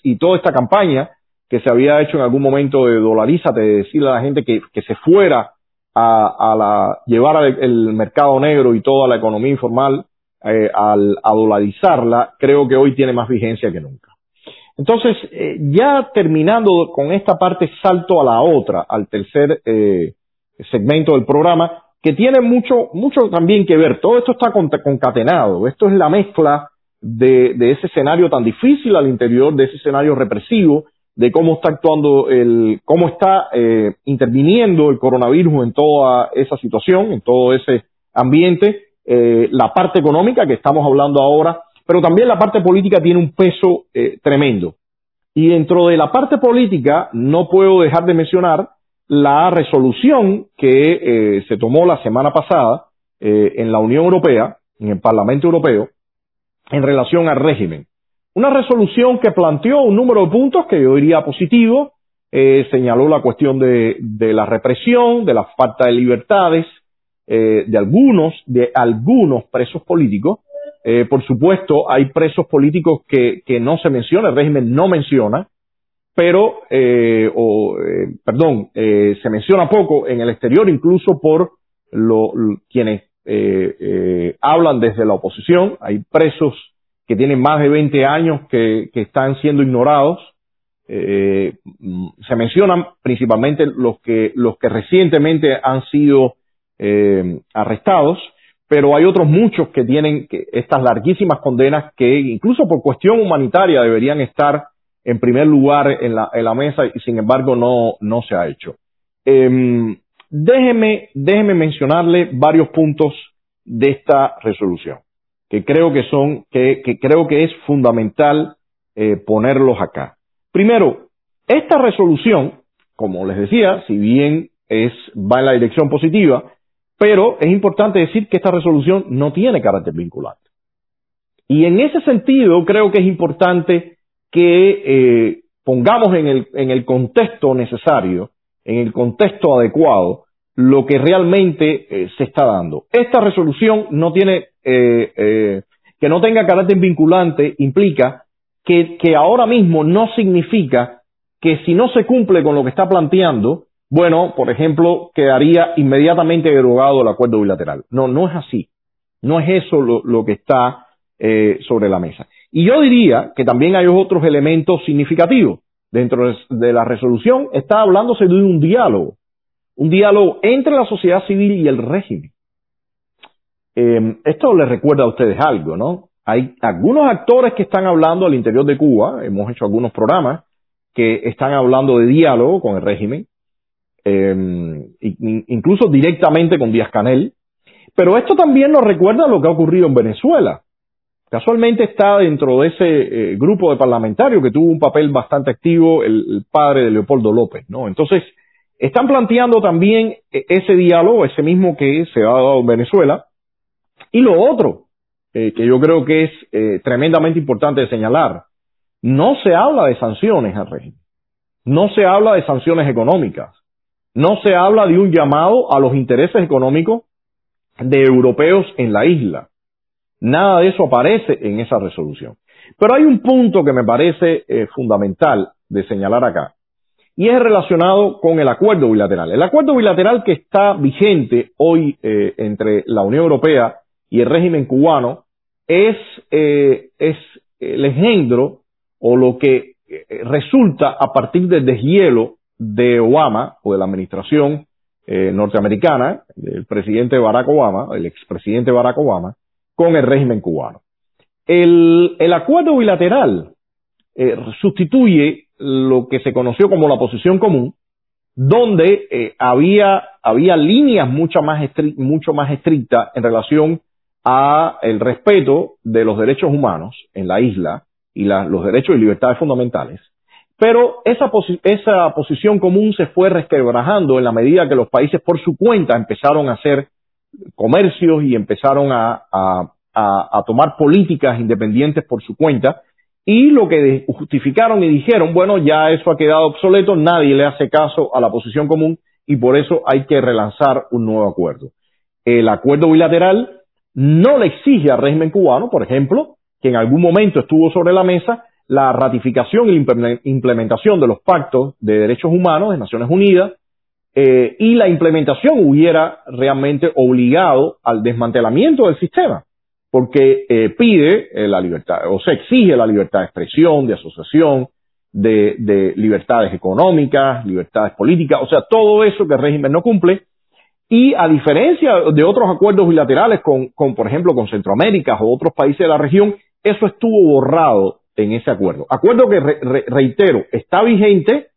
y, toda esta campaña que se había hecho en algún momento de dolarízate, de decirle a la gente que, se fuera a, la, llevar el, mercado negro y toda la economía informal eh, al, a dolarizarla, creo que hoy tiene más vigencia que nunca. Entonces, eh, ya terminando con esta parte, salto a la otra, al tercer eh, segmento del programa, que tiene mucho, mucho también que ver. Todo esto está concatenado. Esto es la mezcla de, ese escenario tan difícil al interior de ese escenario represivo, de cómo está actuando el, cómo está eh, interviniendo el coronavirus en toda esa situación, en todo ese ambiente, la parte económica que estamos hablando ahora, pero también la parte política tiene un peso eh, tremendo. Y dentro de la parte política no puedo dejar de mencionar la resolución que eh, se tomó la semana pasada eh, en la Unión Europea, en el Parlamento Europeo, en relación al régimen. Una resolución que planteó un número de puntos que yo diría positivo, señaló la cuestión de, de, la represión, de la falta de libertades, de algunos, de algunos presos políticos, eh, por supuesto, hay presos políticos que, que, no se menciona, el régimen no menciona, pero, eh, o, eh, perdón, eh, se menciona poco en el exterior, incluso por lo, quienes eh, hablan desde la oposición. Hay presos que tienen más de 20 años que, están siendo ignorados. se mencionan principalmente los que, los que recientemente han sido arrestados pero hay otros muchos que tienen estas larguísimas condenas que incluso por cuestión humanitaria deberían estar en primer lugar en la, en la mesa y sin embargo no, no se ha hecho. Eh, déjeme, déjeme mencionarle varios puntos de esta resolución. Que creo que son, que, creo que es fundamental eh, ponerlos acá. Primero, esta resolución, como les decía, si bien es, va en la dirección positiva, pero es importante decir que esta resolución no tiene carácter vinculante. Y en ese sentido, creo que es importante que eh, pongamos en el, en el contexto necesario, en el contexto adecuado, lo que realmente eh, se está dando. Esta resolución no tiene, eh, eh, que no tenga carácter vinculante, implica que, que ahora mismo no significa que si no se cumple con lo que está planteando, bueno, por ejemplo, quedaría inmediatamente derogado el acuerdo bilateral. No, no es así. No es eso lo, lo que está eh, sobre la mesa. Y yo diría que también hay otros elementos significativos. Dentro de la resolución está hablándose de un diálogo un diálogo entre la sociedad civil y el régimen. Eh, esto les recuerda a ustedes algo, ¿no? Hay algunos actores que están hablando al interior de Cuba, hemos hecho algunos programas que están hablando de diálogo con el régimen, eh, incluso directamente con Díaz Canel, pero esto también nos recuerda lo que ha ocurrido en Venezuela. Casualmente está dentro de ese eh, grupo de parlamentarios que tuvo un papel bastante activo el, el padre de Leopoldo López, ¿no? Entonces, están planteando también eh, ese diálogo, ese mismo que se ha dado en Venezuela. Y lo otro, eh, que yo creo que es eh, tremendamente importante señalar, no se habla de sanciones al régimen, no se habla de sanciones económicas, no se habla de un llamado a los intereses económicos de europeos en la isla. Nada de eso aparece en esa resolución. Pero hay un punto que me parece fundamental de señalar acá, y es relacionado con el acuerdo bilateral. El acuerdo bilateral que está vigente hoy eh, entre la Unión Europea y el régimen cubano es, eh, el engendro o lo que eh, resulta a partir del deshielo de Obama o de la administración norteamericana, del presidente Barack Obama, el expresidente Barack Obama, con el régimen cubano. El acuerdo bilateral sustituye lo que se conoció como la posición común, donde eh, había, había líneas mucho más, mucho más estrictas en relación a el respeto de los derechos humanos en la isla y la, los derechos y libertades fundamentales. Pero esa, esa posición común se fue resquebrajando en la medida que los países por su cuenta empezaron a hacer comercios y empezaron a, a tomar políticas independientes por su cuenta y lo que justificaron y dijeron, bueno, ya eso ha quedado obsoleto, nadie le hace caso a la posición común y por eso hay que relanzar un nuevo acuerdo. El acuerdo bilateral no le exige al régimen cubano, por ejemplo, que en algún momento estuvo sobre la mesa la ratificación y implementación de los pactos de derechos humanos de Naciones Unidas eh, y la implementación hubiera realmente obligado al desmantelamiento del sistema porque eh, pide eh, la libertad, o se exige la libertad de expresión, de asociación, de, de, libertades económicas, libertades políticas, o sea, todo eso que el régimen no cumple. Y a diferencia de otros acuerdos bilaterales con, con por ejemplo, con Centroamérica o otros países de la región, eso estuvo borrado en ese acuerdo. Acuerdo que, reitero, está vigente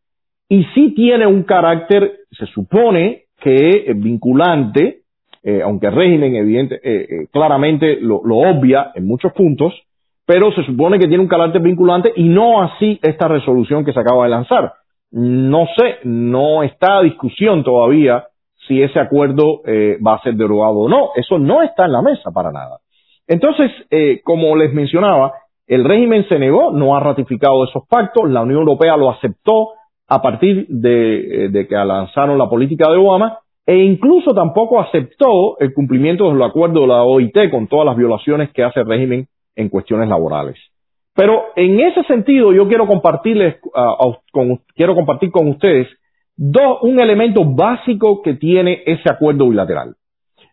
y sí tiene un carácter, se supone que vinculante, eh, aunque el régimen evidente, eh, eh, claramente lo, obvia en muchos puntos, pero se supone que tiene un carácter vinculante y no así esta resolución que se acaba de lanzar. No sé, no está discusión todavía si ese acuerdo va a ser derogado o no. Eso no está en la mesa para nada. Entonces, como les mencionaba, el régimen se negó, no ha ratificado esos pactos, la Unión Europea lo aceptó a partir de, de que lanzaron la política de Obama e incluso tampoco aceptó el cumplimiento de los acuerdos de la OIT con todas las violaciones que hace el régimen en cuestiones laborales. Pero en ese sentido yo quiero compartirles, con, quiero compartir con ustedes dos, un elemento básico que tiene ese acuerdo bilateral.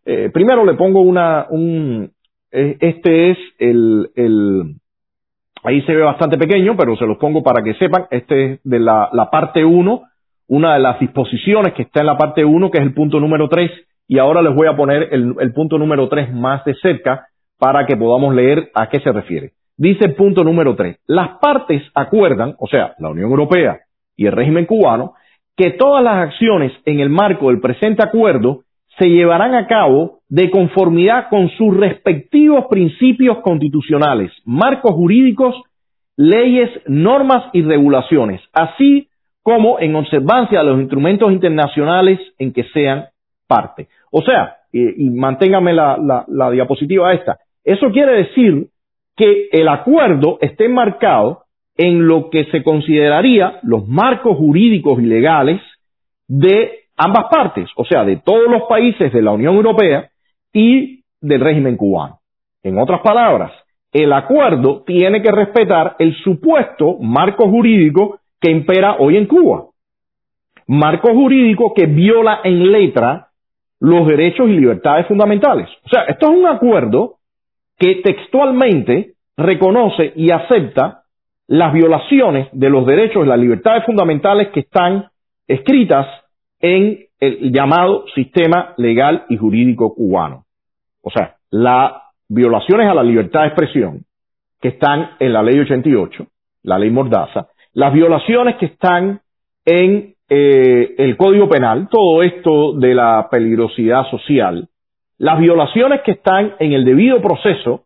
Eh, primero le pongo una, un, eh, este es el, el, ahí se ve bastante pequeño, pero se los pongo para que sepan, este es de la, la parte 1 una de las disposiciones que está en la parte 1, que es el punto número 3, y ahora les voy a poner el, punto número 3 más de cerca para que podamos leer a qué se refiere. Dice el punto número 3, las partes acuerdan, o sea, la Unión Europea y el régimen cubano, que todas las acciones en el marco del presente acuerdo se llevarán a cabo de conformidad con sus respectivos principios constitucionales, marcos jurídicos, leyes, normas y regulaciones, así como en observancia de los instrumentos internacionales en que sean parte. O sea, y, manténgame la, la diapositiva esta, eso quiere decir que el acuerdo esté marcado en lo que se consideraría los marcos jurídicos y legales de ambas partes, o sea, de todos los países de la Unión Europea y del régimen cubano. En otras palabras, el acuerdo tiene que respetar el supuesto marco jurídico que impera hoy en Cuba. Marco jurídico que viola en letra los derechos y libertades fundamentales. O sea, esto es un acuerdo que textualmente reconoce y acepta las violaciones de los derechos y las libertades fundamentales que están escritas en el llamado sistema legal y jurídico cubano. O sea, las violaciones a la libertad de expresión que están en la ley 88, la ley Mordaza, las violaciones que están en eh, el Código Penal, todo esto de la peligrosidad social, las violaciones que están en el debido proceso,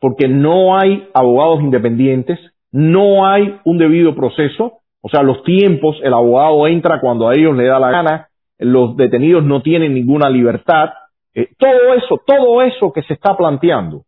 porque no hay abogados independientes, no hay un debido proceso, o sea, los tiempos, el abogado entra cuando a ellos le da la gana, los detenidos no tienen ninguna libertad, eh, todo eso, todo eso que se está planteando,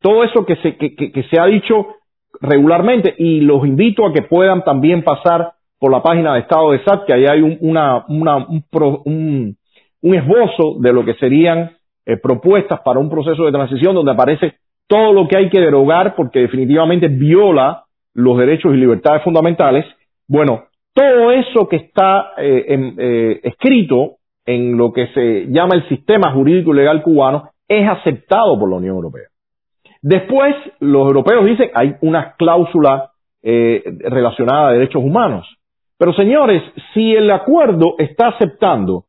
todo eso que se, que, se ha dicho regularmente y los invito a que puedan también pasar por la página de Estado de SAT, que ahí hay un, una, un, esbozo de lo que serían eh, propuestas para un proceso de transición donde aparece todo lo que hay que derogar porque definitivamente viola los derechos y libertades fundamentales bueno, todo eso que está eh, eh, escrito en lo que se llama el sistema jurídico y legal cubano es aceptado por la Unión Europea. Después, los europeos dicen hay una cláusula eh, relacionada a derechos humanos. Pero señores, si el acuerdo está aceptando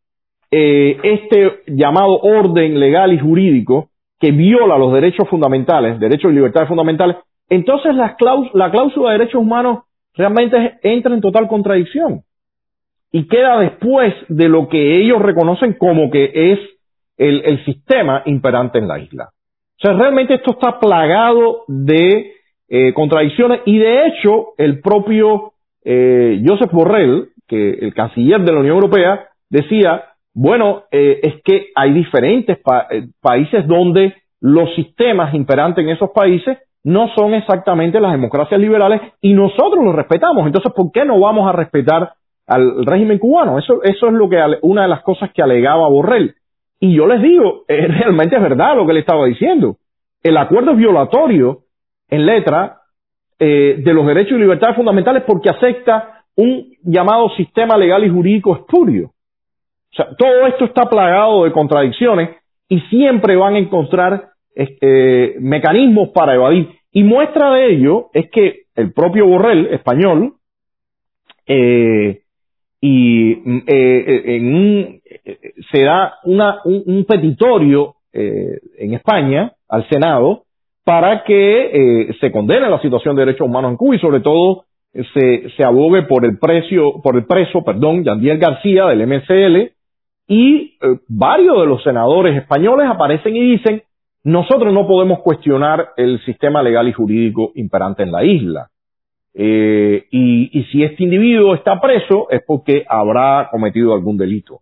este llamado orden legal y jurídico que viola los derechos fundamentales, derechos y libertades fundamentales, entonces la cláusula de derechos humanos realmente entra en total contradicción y queda después de lo que ellos reconocen como que es el, sistema imperante en la isla. O sea, realmente esto está plagado de eh, contradicciones y de hecho el propio eh, Joseph Borrell, que el canciller de la Unión Europea, decía, bueno, eh, es que hay diferentes países donde los sistemas imperantes en esos países no son exactamente las democracias liberales y nosotros los respetamos. Entonces, ¿por qué no vamos a respetar al régimen cubano? Eso, eso es lo que una de las cosas que alegaba Borrell. Y yo les digo, realmente es verdad lo que le estaba diciendo. El acuerdo es violatorio en letra eh, de los derechos y libertades fundamentales porque acepta un llamado sistema legal y jurídico espurio. O sea, todo esto está plagado de contradicciones y siempre van a encontrar eh, mecanismos para evadir. Y muestra de ello es que el propio Borrell, español, eh, y mm, eh, en un, se da una, un, petitorio en España al Senado para que se condene la situación de derechos humanos en Cuba y sobre todo se, se abogue por el precio, por el preso, perdón, Yandiel García del MCL y varios de los senadores españoles aparecen y dicen nosotros no podemos cuestionar el sistema legal y jurídico imperante en la isla. Eh, y, si este individuo está preso es porque habrá cometido algún delito.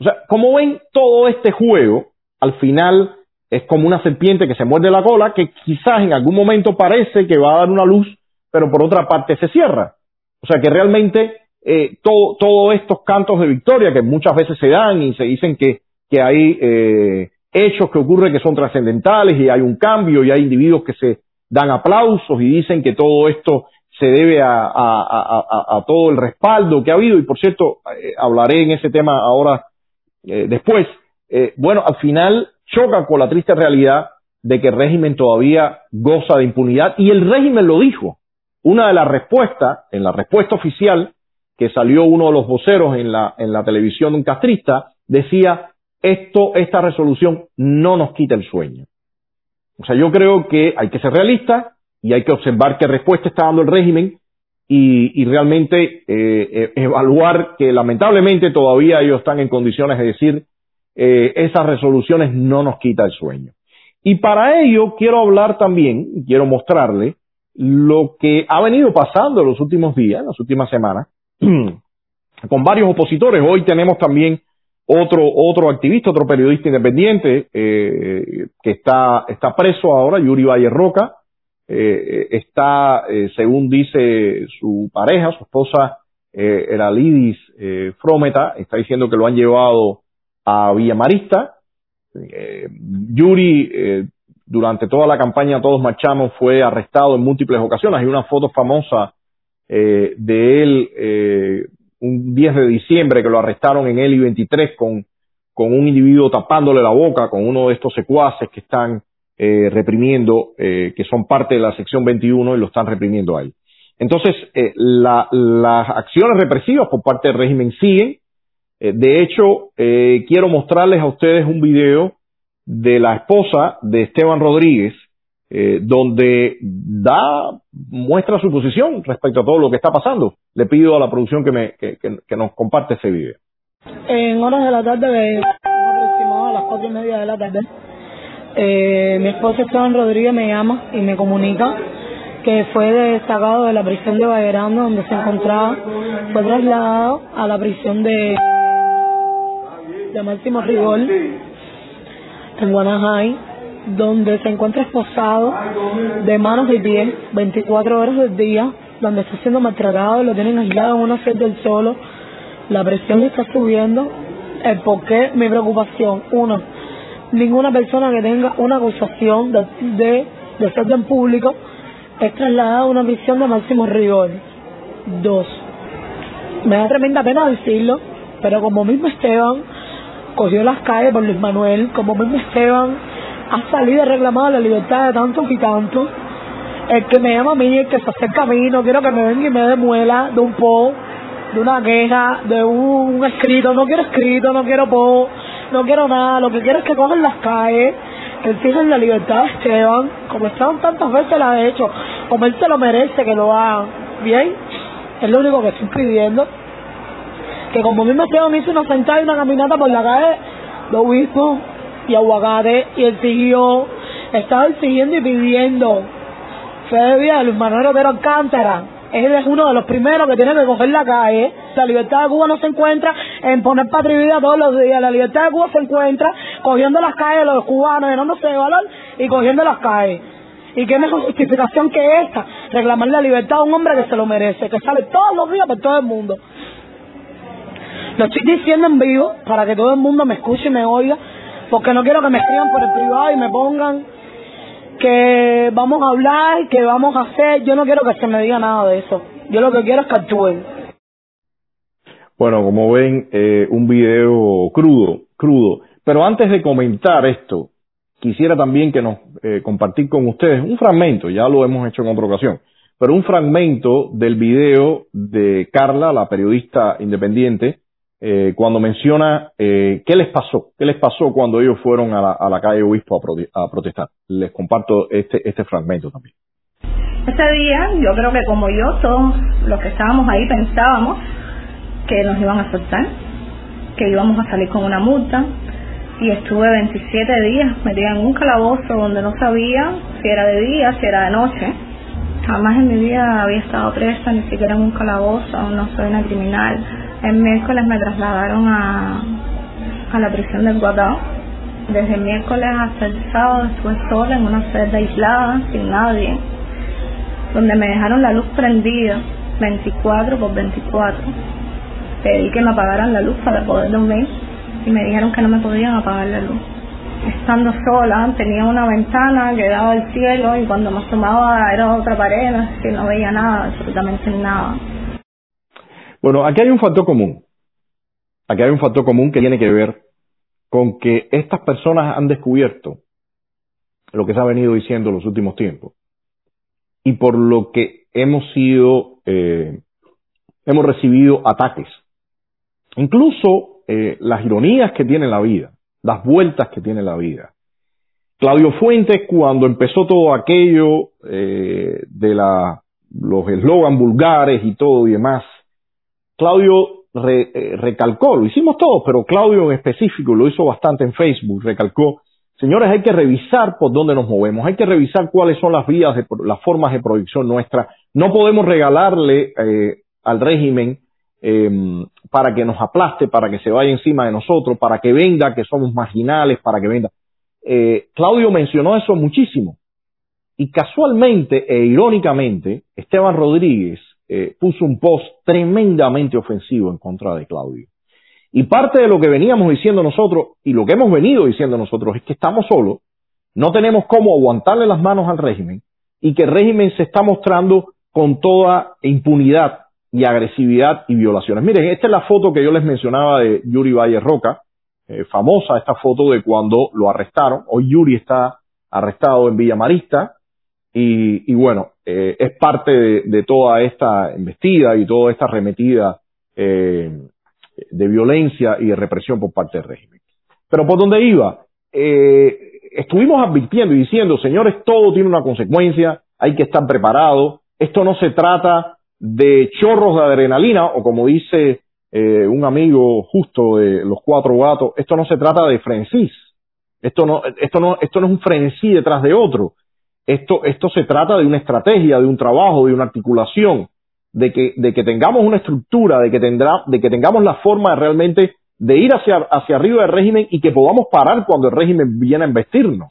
O sea, como ven, todo este juego al final es como una serpiente que se muerde la cola, que quizás en algún momento parece que va a dar una luz, pero por otra parte se cierra. O sea que realmente eh, todos estos cantos de victoria que muchas veces se dan y se dicen que, que hay eh, hechos que ocurren que son trascendentales y hay un cambio y hay individuos que se dan aplausos y dicen que todo esto se debe a, todo el respaldo que ha habido y por cierto eh, hablaré en ese tema ahora eh, después. Eh, bueno, al final choca con la triste realidad de que el régimen todavía goza de impunidad y el régimen lo dijo. Una de las respuestas, en la respuesta oficial que salió uno de los voceros en la, en la televisión de un castrista, decía esto, esta resolución no nos quita el sueño. O sea, yo creo que hay que ser realista y hay que observar qué respuesta está dando el régimen y, realmente eh, eh, evaluar que lamentablemente todavía ellos están en condiciones de decir eh, esas resoluciones no nos quita el sueño. Y para ello quiero hablar también, quiero mostrarle lo que ha venido pasando en los últimos días, en las últimas semanas, con varios opositores. Hoy tenemos también otro, otro activista, otro periodista independiente eh, que está, está preso ahora, Yuri Valle Roca. Eh, está, eh, según dice su pareja, su esposa, eh, Eralidis eh, Frometa, está diciendo que lo han llevado a Villa Marista. Eh, Yuri, eh, durante toda la campaña Todos Marchamos, fue arrestado en múltiples ocasiones. Hay una foto famosa eh, de él eh, un 10 de diciembre que lo arrestaron en el I-23 con, con un individuo tapándole la boca, con uno de estos secuaces que están eh, reprimiendo, eh, que son parte de la sección 21 y lo están reprimiendo ahí. Entonces, eh, la, las acciones represivas por parte del régimen siguen. Eh, de hecho, quiero mostrarles a ustedes un video de la esposa de Esteban Rodríguez, donde da, muestra su posición respecto a todo lo que está pasando. Le pido a la producción que, me, que, que, que nos comparte ese video. En horas de la tarde, aproximado a las cuatro y media de la tarde, eh, mi esposo Esteban Rodríguez me llama y me comunica que fue sacado de la prisión de Vallerando donde se encontraba, fue trasladado a la prisión de, de Máximo Rigol en Guanajay, donde se encuentra esposado de manos y pies 24 horas del día, donde está siendo maltratado, lo tienen aislado en una celda del solo, la presión le está subiendo, el por qué mi preocupación, uno, ninguna persona que tenga una acusación de, de desorden público es trasladada a una prisión de máximo rigor. Dos, me da tremenda pena decirlo, pero como mismo Esteban cogió las calles por Luis Manuel, como mismo Esteban ha salido a reclamar la libertad de tantos y tantos, el que me llama a mí, el que se acerca a mí, no quiero que me venga y me demuela de un po, de una queja, de un escrito, no quiero escrito, no quiero po, no quiero nada, lo que quiero es que cojan las calles, que exigen la libertad de Esteban, como Esteban tantas veces la ha hecho, como él se lo merece que lo hagan, ¿bien? Es lo único que estoy pidiendo. Que como mismo Esteban hizo una sentada y una caminata por la calle de Obispo y Aguacate y exigió, estaba exigiendo y pidiendo Fede Díaz, Luis Manuel Otero Alcántara, él es uno de los primeros que tiene que coger la calle. La libertad de Cuba no se encuentra en poner patria todos los días. La libertad de Cuba se encuentra cogiendo las calles de los cubanos, llenándose de valor y cogiendo las calles. ¿Y qué mejor justificación que esta? Reclamar la libertad a un hombre que se lo merece, que sale todos los días por todo el mundo. Lo estoy diciendo en vivo para que todo el mundo me escuche y me oiga, porque no quiero que me escriban por el privado y me pongan que vamos a hablar, que vamos a hacer. Yo no quiero que se me diga nada de eso. Yo lo que quiero es que actúen. Bueno, como ven, eh, un video crudo, crudo. Pero antes de comentar esto, quisiera también que nos eh, compartir con ustedes un fragmento, ya lo hemos hecho en otra ocasión, pero un fragmento del video de Carla, la periodista independiente, eh, cuando menciona eh, qué les pasó, qué les pasó cuando ellos fueron a la, a la calle Obispo a, pro, a, protestar. Les comparto este, este fragmento también. Ese día, yo creo que como yo, todos los que estábamos ahí pensábamos que nos iban a soltar, que íbamos a salir con una multa, y estuve 27 días metida en un calabozo donde no sabía si era de día, si era de noche. Jamás en mi vida había estado presa, ni siquiera en un calabozo, no soy una criminal. El miércoles me trasladaron a, a la prisión del Guadao. Desde el miércoles hasta el sábado estuve sola en una celda aislada, sin nadie, donde me dejaron la luz prendida, 24 por 24. Pedí que me apagaran la luz para poder dormir y me dijeron que no me podían apagar la luz. Estando sola, tenía una ventana que daba al cielo y cuando me asomaba era otra pared, así que no veía nada, absolutamente nada. Bueno, aquí hay un factor común. Aquí hay un factor común que tiene que ver con que estas personas han descubierto lo que se ha venido diciendo en los últimos tiempos y por lo que hemos sido, eh, hemos recibido ataques. Incluso eh, las ironías que tiene la vida, las vueltas que tiene la vida. Claudio Fuentes, cuando empezó todo aquello eh, de la, los eslogan vulgares y todo y demás, Claudio eh, recalcó, lo hicimos todos, pero Claudio en específico lo hizo bastante en Facebook, recalcó, señores, hay que revisar por dónde nos movemos, hay que revisar cuáles son las vías, de, las formas de proyección nuestra. No podemos regalarle eh, al régimen eh, para que nos aplaste, para que se vaya encima de nosotros, para que venda que somos marginales, para que venda. Eh, Claudio mencionó eso muchísimo. Y casualmente e irónicamente, Esteban Rodríguez eh, puso un post tremendamente ofensivo en contra de Claudio. Y parte de lo que veníamos diciendo nosotros y lo que hemos venido diciendo nosotros es que estamos solos, no tenemos cómo aguantarle las manos al régimen y que el régimen se está mostrando con toda impunidad y agresividad y violaciones. Miren, esta es la foto que yo les mencionaba de Yuri Valle Roca, eh, famosa esta foto de cuando lo arrestaron. Hoy Yuri está arrestado en Villa Marista y, y bueno, eh, es parte de, de, toda esta embestida y toda esta arremetida eh, de violencia y de represión por parte del régimen. Pero por donde iba, eh, estuvimos advirtiendo y diciendo, señores, todo tiene una consecuencia, hay que estar preparado, esto no se trata de chorros de adrenalina o como dice eh, un amigo justo de los cuatro gatos, esto no se trata de frenesís, esto no, esto no, esto no es un frenesí detrás de otro, esto, esto se trata de una estrategia, de un trabajo, de una articulación, de que, de que tengamos una estructura, de que tendrá, de que tengamos la forma de realmente de ir hacia, hacia arriba del régimen y que podamos parar cuando el régimen viene a investirnos.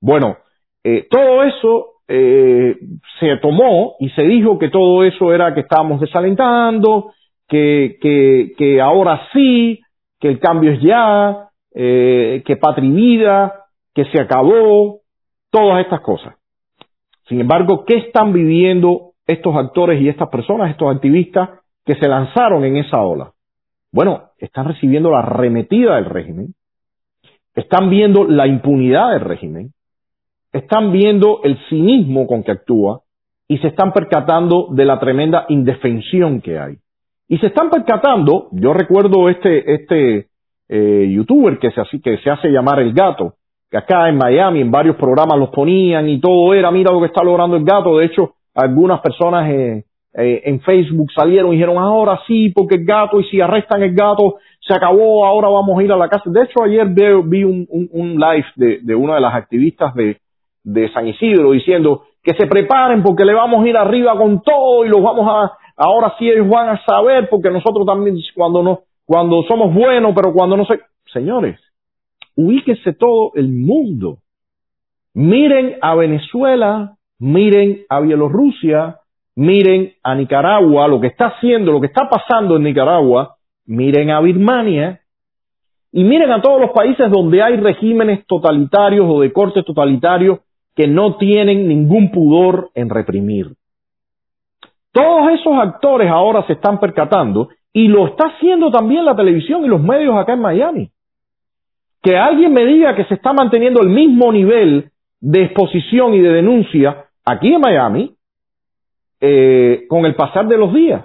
Bueno, eh, todo eso eh, se tomó y se dijo que todo eso era que estábamos desalentando, que, que, que ahora sí, que el cambio es ya, eh, que patria y vida, que se acabó, todas estas cosas. Sin embargo, ¿qué están viviendo estos actores y estas personas, estos activistas que se lanzaron en esa ola? Bueno, están recibiendo la arremetida del régimen, están viendo la impunidad del régimen, están viendo el cinismo con que actúa y se están percatando de la tremenda indefensión que hay. Y se están percatando, yo recuerdo este, este eh, youtuber que se, que se hace llamar el gato, que acá en Miami en varios programas los ponían y todo era, mira lo que está logrando el gato. De hecho, algunas personas eh, eh, en Facebook salieron y dijeron, ahora sí, porque el gato, y si arrestan el gato, se acabó, ahora vamos a ir a la casa. De hecho, ayer vi, un, live de, de una de las activistas de, de San Isidro diciendo que se preparen porque le vamos a ir arriba con todo y los vamos a, ahora sí ellos van a saber porque nosotros también cuando no, cuando somos buenos, pero cuando no se, señores, ubíquese todo el mundo. Miren a Venezuela, miren a Bielorrusia, miren a Nicaragua, lo que está haciendo, lo que está pasando en Nicaragua, miren a Birmania, y miren a todos los países donde hay regímenes totalitarios o de corte totalitario que no tienen ningún pudor en reprimir. Todos esos actores ahora se están percatando y lo está haciendo también la televisión y los medios acá en Miami. Que alguien me diga que se está manteniendo el mismo nivel de exposición y de denuncia aquí en Miami eh, con el pasar de los días,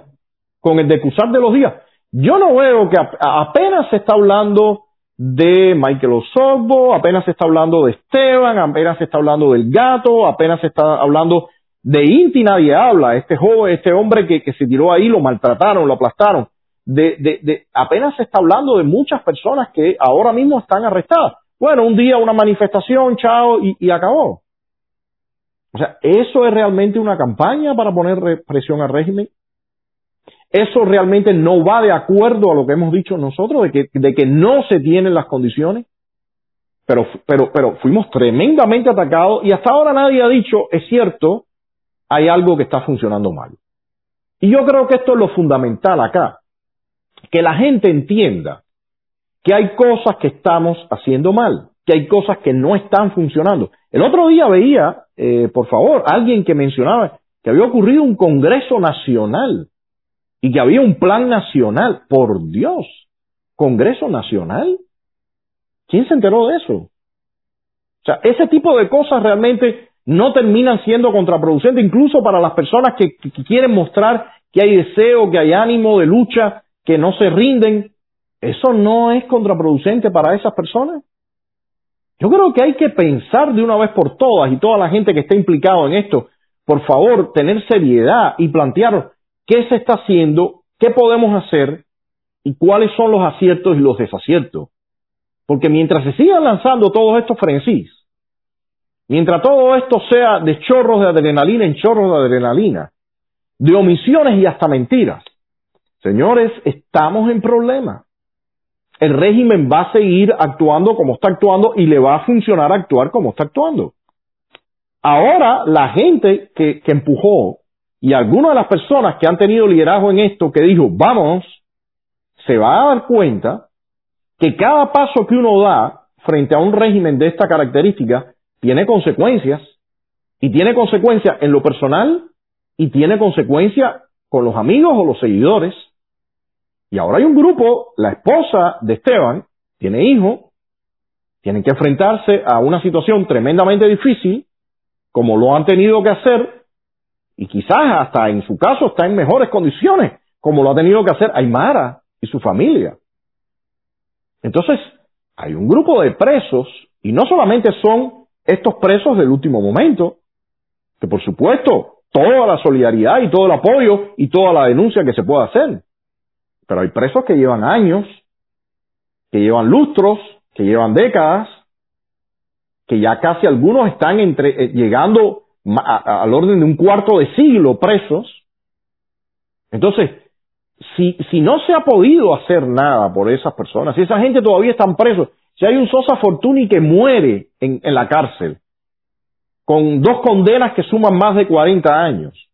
con el decusar de los días. Yo no veo que apenas se está hablando de Michael Osorbo, apenas se está hablando de Esteban, apenas se está hablando del gato, apenas se está hablando de Inti nadie habla, este joven, este hombre que, que se tiró ahí, lo maltrataron, lo aplastaron de, de, de, apenas se está hablando de muchas personas que ahora mismo están arrestadas. Bueno, un día una manifestación, chao, y, y acabó. O sea, ¿eso es realmente una campaña para poner presión al régimen? ¿Eso realmente no va de acuerdo a lo que hemos dicho nosotros, de que, de que no se tienen las condiciones? Pero, pero, pero fuimos tremendamente atacados y hasta ahora nadie ha dicho, es cierto, hay algo que está funcionando mal. Y yo creo que esto es lo fundamental acá que la gente entienda que hay cosas que estamos haciendo mal, que hay cosas que no están funcionando. El otro día veía, eh, por favor, alguien que mencionaba que había ocurrido un Congreso Nacional y que había un plan nacional. Por Dios, Congreso Nacional. ¿Quién se enteró de eso? O sea, ese tipo de cosas realmente no terminan siendo contraproducentes, incluso para las personas que, que quieren mostrar que hay deseo, que hay ánimo de lucha que no se rinden, ¿eso no es contraproducente para esas personas? Yo creo que hay que pensar de una vez por todas y toda la gente que está implicada en esto, por favor, tener seriedad y plantear qué se está haciendo, qué podemos hacer y cuáles son los aciertos y los desaciertos. Porque mientras se sigan lanzando todos estos frenesís, mientras todo esto sea de chorros de adrenalina en chorros de adrenalina, de omisiones y hasta mentiras, señores, estamos en problemas. El régimen va a seguir actuando como está actuando y le va a funcionar actuar como está actuando. Ahora, la gente que, que empujó y algunas de las personas que han tenido liderazgo en esto, que dijo, vamos, se va a dar cuenta que cada paso que uno da frente a un régimen de esta característica tiene consecuencias. Y tiene consecuencias en lo personal y tiene consecuencias con los amigos o los seguidores. Y ahora hay un grupo, la esposa de Esteban, tiene hijo, tienen que enfrentarse a una situación tremendamente difícil, como lo han tenido que hacer, y quizás hasta en su caso está en mejores condiciones, como lo ha tenido que hacer Aymara y su familia. Entonces, hay un grupo de presos, y no solamente son estos presos del último momento, que por supuesto, toda la solidaridad y todo el apoyo y toda la denuncia que se pueda hacer. Pero hay presos que llevan años, que llevan lustros, que llevan décadas, que ya casi algunos están entre, eh, llegando al orden de un cuarto de siglo presos. Entonces, si, si no se ha podido hacer nada por esas personas, si esa gente todavía están presos, si hay un Sosa Fortuny que muere en, en la cárcel, con dos condenas que suman más de 40 años,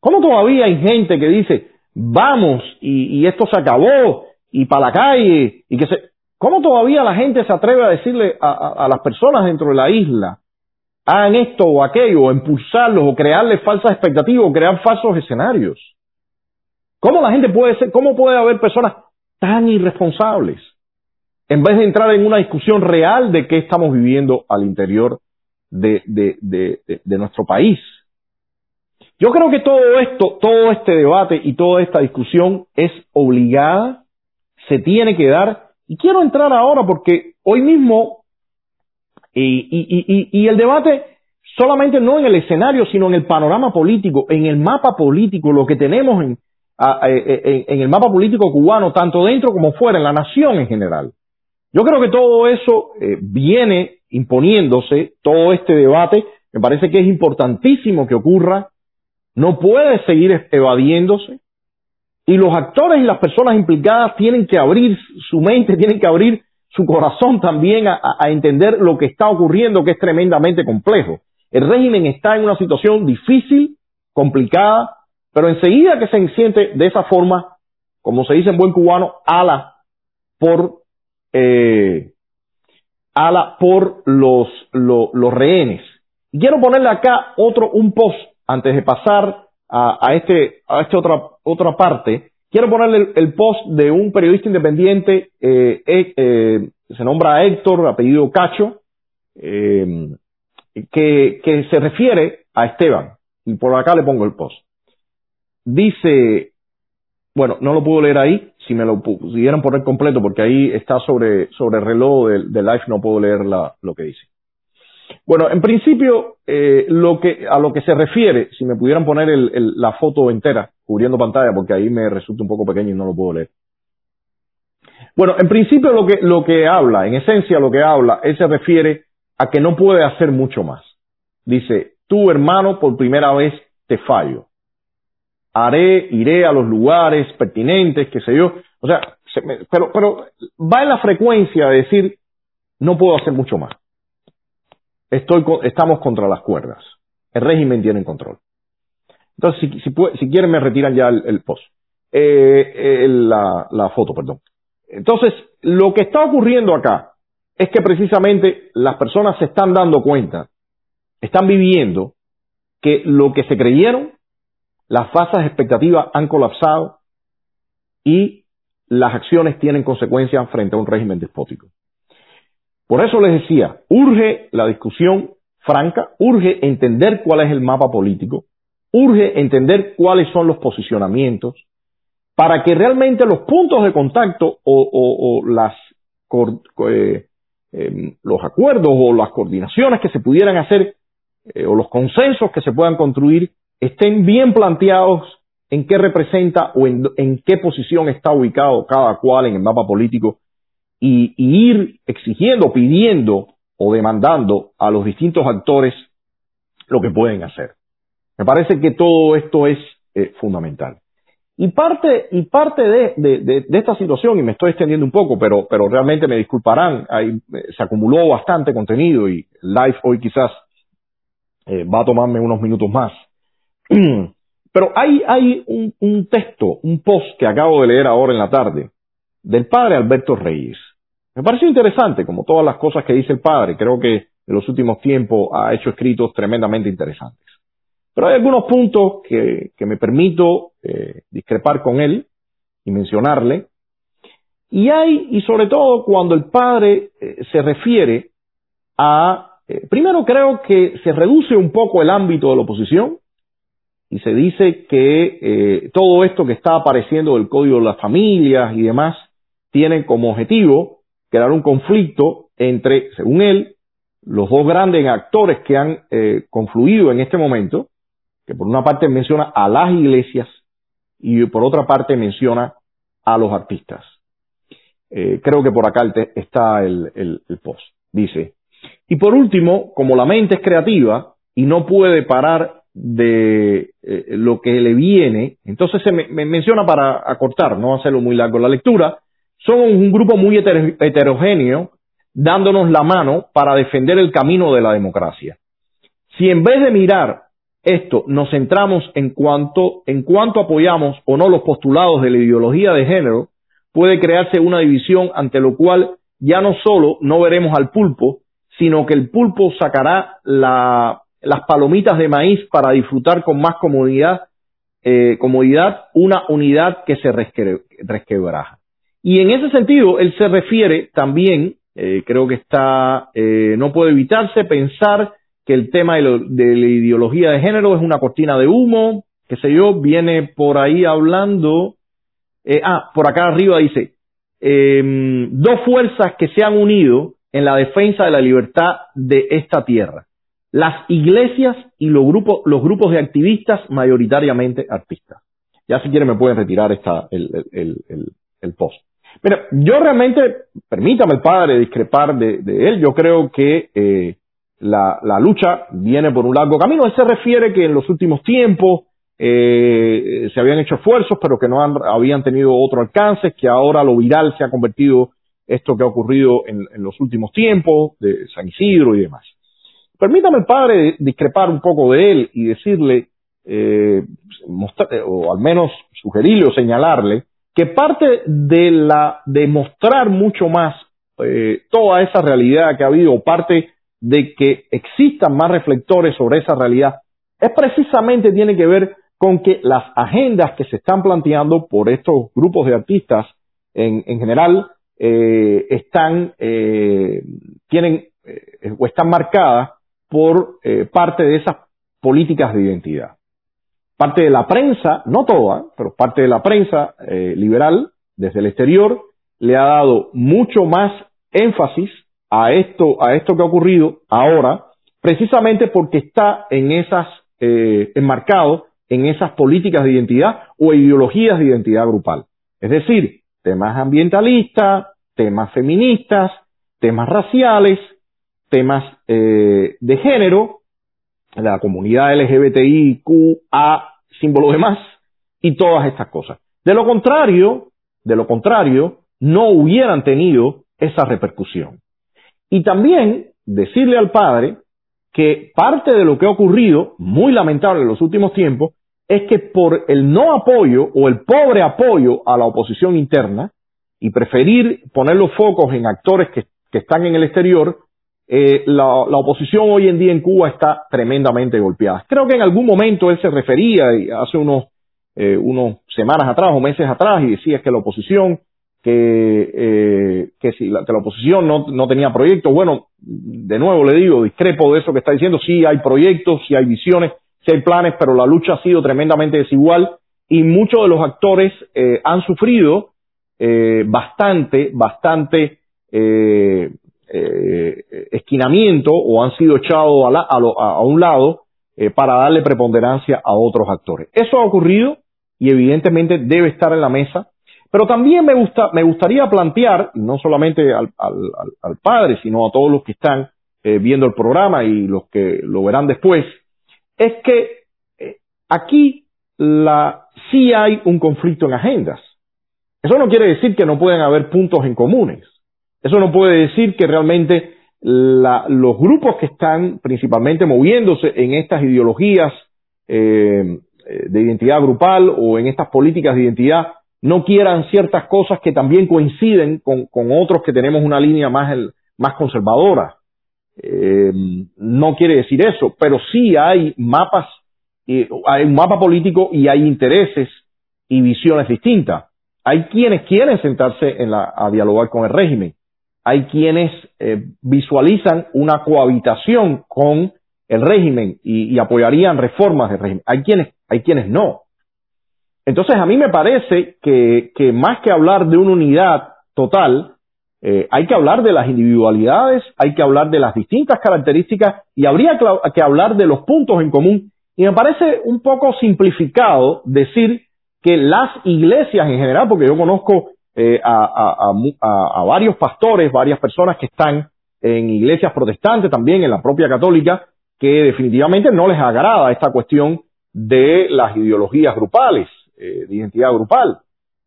¿cómo todavía hay gente que dice, vamos, y, y esto se acabó, y para la calle, y que se... ¿Cómo todavía la gente se atreve a decirle a, las personas dentro de la isla, hagan esto o aquello, o impulsarlos, o crearles falsas expectativas, o crear falsos escenarios? ¿Cómo la gente puede ser, cómo puede haber personas tan irresponsables? En vez de entrar en una discusión real de qué estamos viviendo al interior de, de nuestro país. Yo creo que todo esto, todo este debate y toda esta discusión es obligada, se tiene que dar, y quiero entrar ahora porque hoy mismo, y, y, y, el debate solamente no en el escenario, sino en el panorama político, en el mapa político, lo que tenemos en, a, en, en el mapa político cubano, tanto dentro como fuera, en la nación en general. Yo creo que todo eso eh, viene imponiéndose, todo este debate, me parece que es importantísimo que ocurra, no puede seguir evadiéndose, y los actores y las personas implicadas tienen que abrir su mente, tienen que abrir su corazón también a, entender lo que está ocurriendo, que es tremendamente complejo. El régimen está en una situación difícil, complicada, pero enseguida que se siente de esa forma, como se dice en buen cubano, ala por, eh, ala por los, los, los rehenes. Y quiero ponerle acá otro, un post antes de pasar a, este, a esta otra, otra parte. Quiero ponerle el, post de un periodista independiente, eh, eh, se nombra Héctor, apellido Cacho, eh, que, que se refiere a Esteban. Y por acá le pongo el post dice, bueno, no lo puedo leer ahí, si me lo pudieran poner completo, porque ahí está sobre, sobre el reloj del, del live, no puedo leer la, lo que dice. Bueno, en principio, eh, a lo que se refiere, si me pudieran poner el, la foto entera, cubriendo pantalla, porque ahí me resulta un poco pequeño y no lo puedo leer. Bueno, en principio lo que, habla, en esencia lo que habla, él se refiere a que no puede hacer mucho más. Dice, tú hermano, por primera vez te fallo haré, iré a los lugares pertinentes, qué sé yo. O sea, pero, pero va en la frecuencia de decir, no puedo hacer mucho más. Estoy, estamos contra las cuerdas. El régimen tiene control. Entonces, si, si, si quieren, me retiran ya el, post. Eh, el, la, la foto, perdón. Entonces, lo que está ocurriendo acá es que precisamente las personas se están dando cuenta, están viviendo que lo que se creyeron las falsas expectativas han colapsado y las acciones tienen consecuencias frente a un régimen despótico. Por eso les decía, urge la discusión franca, urge entender cuál es el mapa político, urge entender cuáles son los posicionamientos, para que realmente los puntos de contacto o, las, eh, eh, los acuerdos o las coordinaciones que se pudieran hacer eh, o los consensos que se puedan construir estén bien planteados en qué representa o en qué posición está ubicado cada cual en el mapa político y, ir exigiendo, pidiendo o demandando a los distintos actores lo que pueden hacer. Me parece que todo esto es eh, fundamental. Y parte, y parte de, esta situación, y me estoy extendiendo un poco, pero, pero realmente me disculparán, eh, se acumuló bastante contenido y live hoy quizás eh, va a tomarme unos minutos más. Pero hay, hay un, texto, un post que acabo de leer ahora en la tarde, del padre Alberto Reyes. Me pareció interesante, como todas las cosas que dice el padre. Creo que en los últimos tiempos ha hecho escritos tremendamente interesantes. Pero hay algunos puntos que, me permito eh, discrepar con él y mencionarle. Y hay, y sobre todo cuando el padre eh, se refiere a, eh, primero creo que se reduce un poco el ámbito de la oposición y se dice que todo esto que está apareciendo del Código de las Familias y demás tiene como objetivo crear un conflicto entre, según él, los dos grandes actores que han eh, confluido en este momento, que por una parte menciona a las iglesias y por otra parte menciona a los artistas. Eh, creo que por acá está el, post. Dice, y por último, como la mente es creativa y no puede parar de eh, lo que le viene, entonces se me, menciona para acortar, no hacerlo muy largo la lectura, somos un grupo muy heterogéneo dándonos la mano para defender el camino de la democracia. Si en vez de mirar esto nos centramos en cuanto, en cuanto apoyamos o no los postulados de la ideología de género, puede crearse una división ante lo cual ya no solo no veremos al pulpo, sino que el pulpo sacará la las palomitas de maíz para disfrutar con más comodidad, eh, comodidad una unidad que se resquebraja. Y en ese sentido, él se refiere también, eh, creo que está, eh, no puede evitarse pensar que el tema de, lo, de, la ideología de género es una cortina de humo, qué sé yo, viene por ahí hablando, eh, ah, por acá arriba dice, em, dos fuerzas que se han unido en la defensa de la libertad de esta tierra las iglesias y los grupos, los grupos de activistas mayoritariamente artistas. Ya si quieren me pueden retirar esta, el, post. Mira, yo realmente, permítame el padre discrepar de, de él, yo creo que eh, la, la, lucha viene por un largo camino. Él se refiere que en los últimos tiempos eh, se habían hecho esfuerzos, pero que no han, habían tenido otro alcance, que ahora lo viral se ha convertido esto que ha ocurrido en, los últimos tiempos, de San Isidro y demás. Permítame, padre, discrepar un poco de él y decirle, eh, mostrar, o al menos sugerirle o señalarle, que parte de la de mostrar mucho más eh, toda esa realidad que ha habido, parte de que existan más reflectores sobre esa realidad, es precisamente tiene que ver con que las agendas que se están planteando por estos grupos de artistas en, en general eh, están eh, tienen o están marcadas por parte de esas políticas de identidad. Parte de la prensa, no toda, pero parte de la prensa eh, liberal desde el exterior le ha dado mucho más énfasis a esto, a esto que ha ocurrido ahora, precisamente porque está en esas, eh, enmarcado en esas políticas de identidad o ideologías de identidad grupal. Es decir, temas ambientalistas, temas feministas, temas raciales, temas eh, de género, la comunidad LGBTIQA, símbolo de más, y todas estas cosas. De lo contrario, de lo contrario, no hubieran tenido esa repercusión. Y también decirle al padre que parte de lo que ha ocurrido, muy lamentable en los últimos tiempos, es que por el no apoyo o el pobre apoyo a la oposición interna y preferir poner los focos en actores que, que están en el exterior, eh, la, la, oposición hoy en día en Cuba está tremendamente golpeada. Creo que en algún momento él se refería, hace unos, eh, unos semanas atrás o meses atrás, y decía que la oposición, que, eh, que si la, que la oposición no, no tenía proyectos. Bueno, de nuevo le digo, discrepo de eso que está diciendo. Sí hay proyectos, sí hay visiones, sí hay planes, pero la lucha ha sido tremendamente desigual y muchos de los actores eh, han sufrido eh, bastante, bastante eh, eh, esquinamiento o han sido echados a, la, a, lo, a un lado eh, para darle preponderancia a otros actores. Eso ha ocurrido y evidentemente debe estar en la mesa. Pero también me, gusta, me gustaría plantear, no solamente al, padre, sino a todos los que están eh, viendo el programa y los que lo verán después, es que eh, aquí la, sí hay un conflicto en agendas. Eso no quiere decir que no pueden haber puntos en comunes. Eso no puede decir que realmente los grupos que están principalmente moviéndose en estas ideologías eh, de identidad grupal o en estas políticas de identidad no quieran ciertas cosas que también coinciden con, otros que tenemos una línea más, más conservadora. Eh, no quiere decir eso, pero sí hay mapas, hay un mapa político y hay intereses y visiones distintas. Hay quienes quieren sentarse en la, a dialogar con el régimen. Hay quienes eh, visualizan una cohabitación con el régimen y, apoyarían reformas del régimen. Hay quienes, hay quienes no. Entonces a mí me parece que, más que hablar de una unidad total, eh, hay que hablar de las individualidades, hay que hablar de las distintas características y habría que hablar de los puntos en común. Y me parece un poco simplificado decir que las iglesias en general, porque yo conozco eh, a, a, varios pastores, varias personas que están en iglesias protestantes, también en la propia católica, que definitivamente no les agrada esta cuestión de las ideologías grupales, eh, de identidad grupal.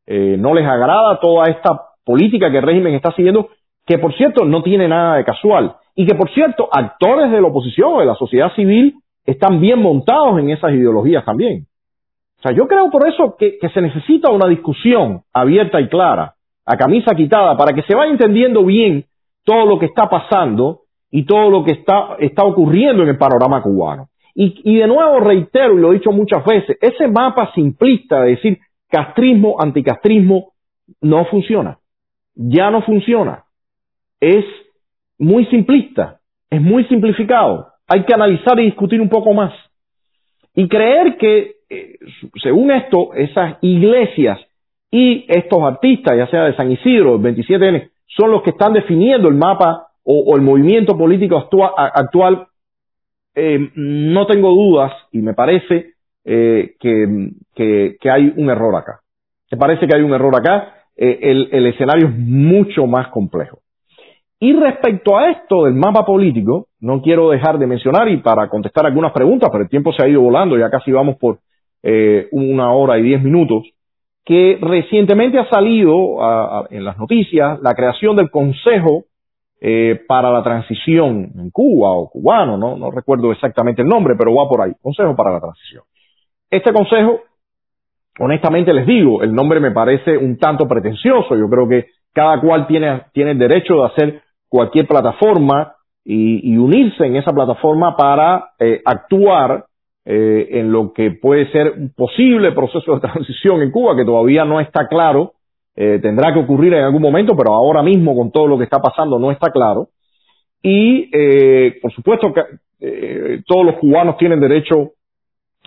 Eh, no les agrada toda esta política que el régimen está siguiendo, que por cierto no tiene nada de casual. Y que por cierto, actores de la oposición de la sociedad civil están bien montados en esas ideologías también. O sea, yo creo por eso que, se necesita una discusión abierta y clara, a camisa quitada, para que se vaya entendiendo bien todo lo que está pasando y todo lo que está, está ocurriendo en el panorama cubano. Y, y, de nuevo reitero, y lo he dicho muchas veces, ese mapa simplista de decir castrismo, anticastrismo, no funciona. Ya no funciona. Es muy simplista, es muy simplificado. Hay que analizar y discutir un poco más. Y creer que, eh, según esto, esas iglesias y estos artistas, ya sea de San Isidro, el 27N, son los que están definiendo el mapa o, el movimiento político actual, eh, no tengo dudas y me parece eh, que, hay un error acá. Me parece que hay un error acá. Eh, el, escenario es mucho más complejo. Y respecto a esto del mapa político, no quiero dejar de mencionar y para contestar algunas preguntas, pero el tiempo se ha ido volando, ya casi vamos por una hora y diez minutos, que recientemente ha salido en las noticias la creación del Consejo eh, para la transición en Cuba o cubano, ¿no? no recuerdo exactamente el nombre, pero va por ahí, Consejo para la Transición. Este consejo, honestamente les digo, el nombre me parece un tanto pretencioso, yo creo que cada cual tiene, tiene el derecho de hacer cualquier plataforma y, unirse en esa plataforma para eh, actuar eh, en lo que puede ser un posible proceso de transición en Cuba, que todavía no está claro eh, tendrá que ocurrir en algún momento, pero ahora mismo con todo lo que está pasando no está claro. Y, eh, por supuesto, que todos los cubanos tienen derecho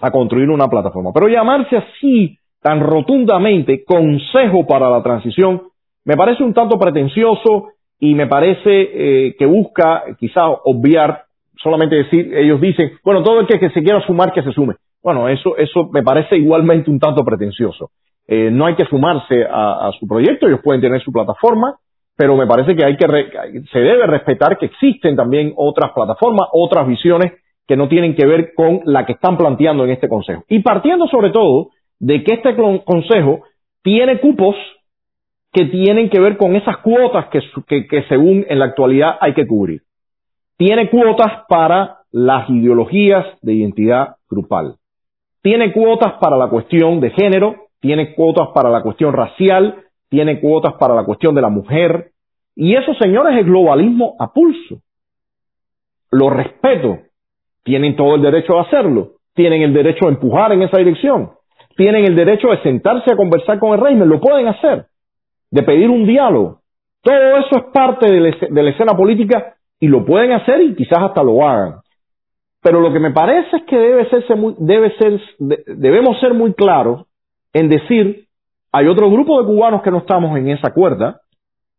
a construir una plataforma. Pero llamarse así, tan rotundamente, Consejo para la Transición, me parece un tanto pretencioso y me parece que busca quizás obviar, solamente decir, ellos dicen, bueno, todo el que, que se quiera sumar, que se sume. Bueno, eso, eso me parece igualmente un tanto pretencioso. Eh, no hay que sumarse a, su proyecto, ellos pueden tener su plataforma, pero me parece que hay que se debe respetar que existen también otras plataformas, otras visiones que no tienen que ver con la que están planteando en este consejo. Y partiendo sobre todo de que este consejo tiene cupos que tienen que ver con esas cuotas que, que según en la actualidad hay que cubrir. Tiene cuotas para las ideologías de identidad grupal. Tiene cuotas para la cuestión de género, tiene cuotas para la cuestión racial, tiene cuotas para la cuestión de la mujer. Y eso, señores, es globalismo a pulso. Lo respeto. Tienen todo el derecho a hacerlo. Tienen el derecho a empujar en esa dirección. Tienen el derecho de sentarse a conversar con el régimen. Lo pueden hacer. De pedir un diálogo. Todo eso es parte de la, escena política y lo pueden hacer y quizás hasta lo hagan. Pero lo que me parece es que debe ser muy, debe ser, debemos ser muy claros en decir, hay otro grupo de cubanos que no estamos en esa cuerda,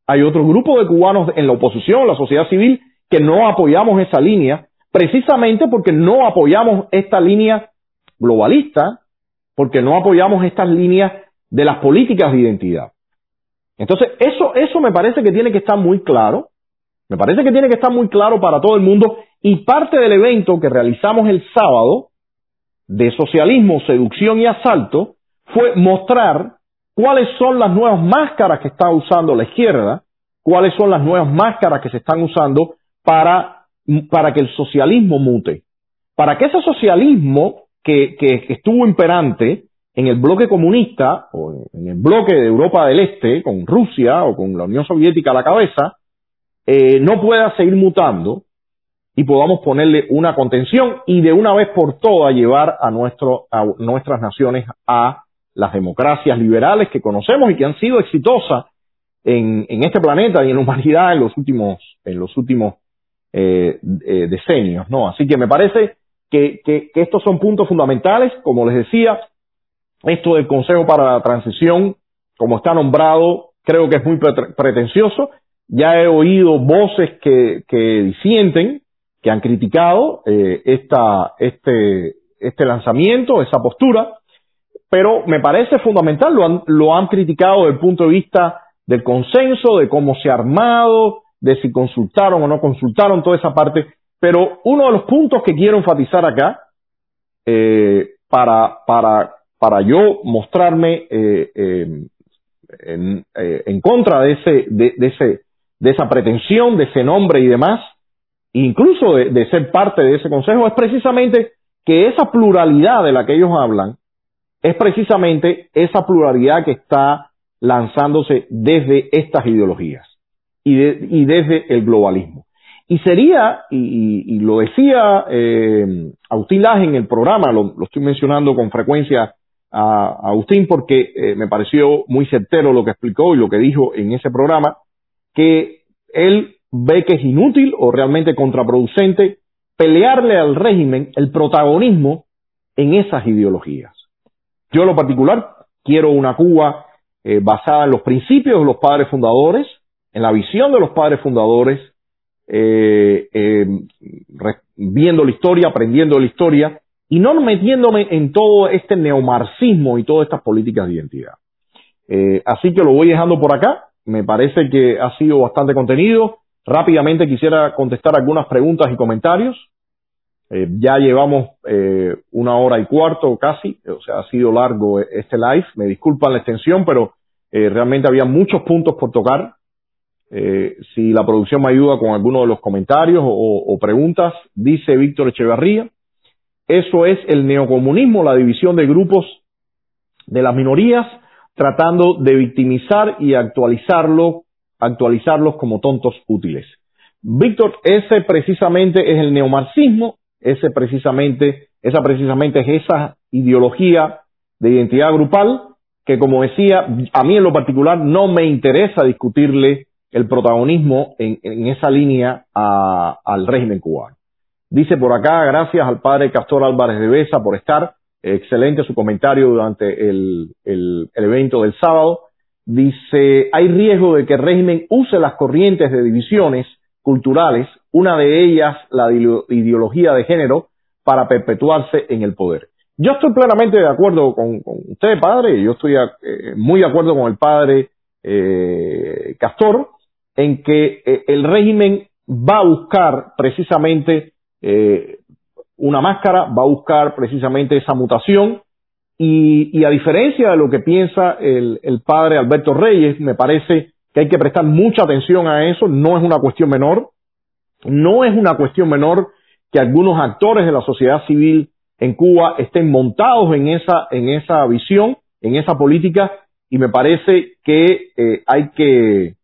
hay otro grupo de cubanos en la oposición, la sociedad civil, que no apoyamos esa línea, precisamente porque no apoyamos esta línea globalista, porque no apoyamos estas líneas de las políticas de identidad. Entonces, eso, eso me parece que tiene que estar muy claro, me parece que tiene que estar muy claro para todo el mundo y parte del evento que realizamos el sábado de socialismo, seducción y asalto fue mostrar cuáles son las nuevas máscaras que está usando la izquierda, cuáles son las nuevas máscaras que se están usando para, para que el socialismo mute. Para que ese socialismo que, que, estuvo imperante en el bloque comunista o en el bloque de Europa del Este, con Rusia o con la Unión Soviética a la cabeza, eh, no pueda seguir mutando y podamos ponerle una contención y de una vez por todas llevar a, nuestro, a nuestras naciones a las democracias liberales que conocemos y que han sido exitosas en, en este planeta y en la humanidad en los últimos, en los últimos eh, eh, decenios, ¿no? Así que me parece que, que, que, estos son puntos fundamentales, como les decía, esto del Consejo para la Transición, como está nombrado, creo que es muy pretencioso. Ya he oído voces que, que disienten, que han criticado eh, esta, este, este lanzamiento, esa postura, pero me parece fundamental, lo han, lo han criticado desde el punto de vista del consenso, de cómo se ha armado, de si consultaron o no consultaron, toda esa parte. Pero uno de los puntos que quiero enfatizar acá, eh, para, para, para yo mostrarme eh, en, eh, en, contra de, ese, de, ese, de esa pretensión, de ese nombre y demás, incluso de, ser parte de ese consejo, es precisamente que esa pluralidad de la que ellos hablan, es precisamente esa pluralidad que está lanzándose desde estas ideologías y, desde el globalismo. Y sería, y, y, lo decía eh, Agustín Laje en el programa, lo, estoy mencionando con frecuencia a, Agustín porque eh, me pareció muy certero lo que explicó y lo que dijo en ese programa, que él ve que es inútil o realmente contraproducente pelearle al régimen el protagonismo en esas ideologías. Yo en lo particular quiero una Cuba eh, basada en los principios de los padres fundadores, en la visión de los padres fundadores, eh, eh, viendo la historia, aprendiendo la historia y no metiéndome en todo este neomarxismo y todas estas políticas de identidad. así que lo voy dejando por acá. Me parece que ha sido bastante contenido. Rápidamente quisiera contestar algunas preguntas y comentarios. Eh, ya llevamos eh, una hora y cuarto casi, o sea, ha sido largo este live. Me disculpan la extensión, pero eh, realmente había muchos puntos por tocar. Eh, si la producción me ayuda con alguno de los comentarios o, o preguntas, dice Víctor Echeverría, eso es el neocomunismo, la división de grupos de las minorías, tratando de victimizar y actualizarlo, actualizarlos como tontos útiles. Víctor, ese precisamente es el neomarxismo ese precisamente, esa precisamente es esa ideología de identidad grupal que, como decía, a mí en lo particular no me interesa discutirle el protagonismo en, esa línea al régimen cubano. Dice por acá, gracias al padre Castor Álvarez de Besa por estar. Excelente su comentario durante el, evento del sábado. Dice, hay riesgo de que el régimen use las corrientes de divisiones culturales, una de ellas la ideología de género, para perpetuarse en el poder. Yo estoy plenamente de acuerdo con, con usted, padre, yo estoy eh, muy de acuerdo con el padre eh, Castor, en que eh, el régimen va a buscar precisamente eh, una máscara, va a buscar precisamente esa mutación, y, y a diferencia de lo que piensa el, padre Alberto Reyes, me parece que hay que prestar mucha atención a eso, no es una cuestión menor, no es una cuestión menor que algunos actores de la sociedad civil en Cuba estén montados en esa, en esa visión, en esa política, y me parece que eh, hay que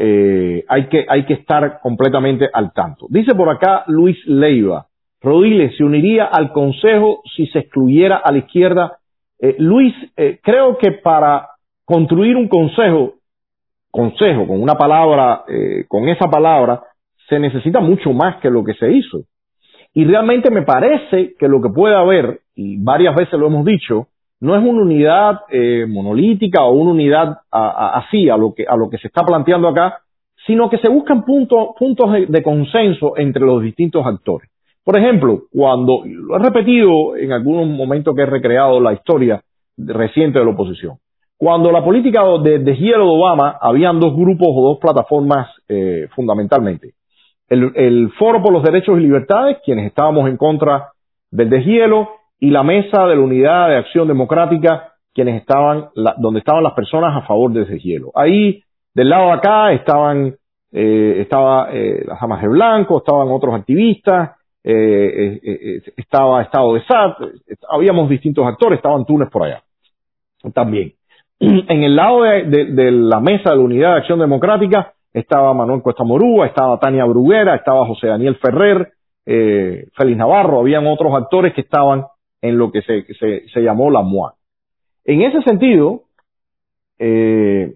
eh, hay que hay que estar completamente al tanto. Dice por acá Luis Leiva, Rodiles se uniría al Consejo si se excluyera a la izquierda. Eh, Luis, eh, creo que para construir un consejo consejo, con una palabra, eh, con esa palabra, se necesita mucho más que lo que se hizo. Y realmente me parece que lo que puede haber, y varias veces lo hemos dicho, no es una unidad eh, monolítica o una unidad a, a, así a lo, que, a lo que se está planteando acá, sino que se buscan puntos, puntos de, consenso entre los distintos actores. Por ejemplo, cuando, lo he repetido en algún momento que he recreado la historia reciente de la oposición, cuando la política de deshielo de Obama, habían dos grupos o dos plataformas eh, fundamentalmente. El, el, Foro por los Derechos y Libertades, quienes estábamos en contra del deshielo, y la Mesa de la Unidad de Acción Democrática, quienes estaban, la, donde estaban las personas a favor del deshielo. Ahí, del lado de acá, estaban, eh, estaba eh, las Amas de Blanco, estaban otros activistas, eh, eh, estaba Estado de SAT, habíamos distintos actores, estaban Túnez por allá también. En el lado de, de, de, la mesa de la Unidad de Acción Democrática estaba Manuel Cuesta Morúa, estaba Tania Bruguera, estaba José Daniel Ferrer, eh, Félix Navarro, habían otros actores que estaban en lo que se, se, llamó la MOA. En ese sentido, eh,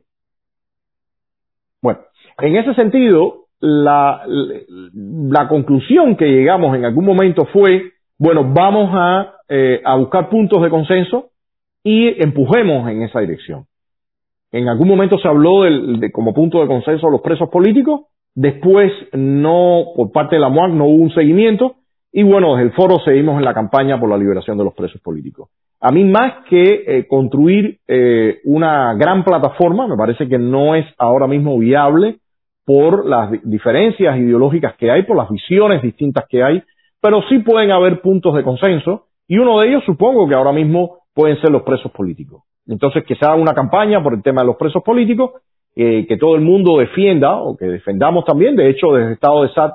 bueno, en ese sentido, la, la conclusión que llegamos en algún momento fue, bueno, vamos a, eh, a buscar puntos de consenso y empujemos en esa dirección. En algún momento se habló del, de, como punto de consenso los presos políticos, después no, por parte de la MOAC no hubo un seguimiento, y bueno, desde el foro seguimos en la campaña por la liberación de los presos políticos. A mí más que eh, construir eh, una gran plataforma, me parece que no es ahora mismo viable por las diferencias ideológicas que hay, por las visiones distintas que hay, pero sí pueden haber puntos de consenso y uno de ellos supongo que ahora mismo pueden ser los presos políticos. Entonces, que se haga una campaña por el tema de los presos políticos, eh, que todo el mundo defienda o que defendamos también. De hecho, desde el Estado de SAT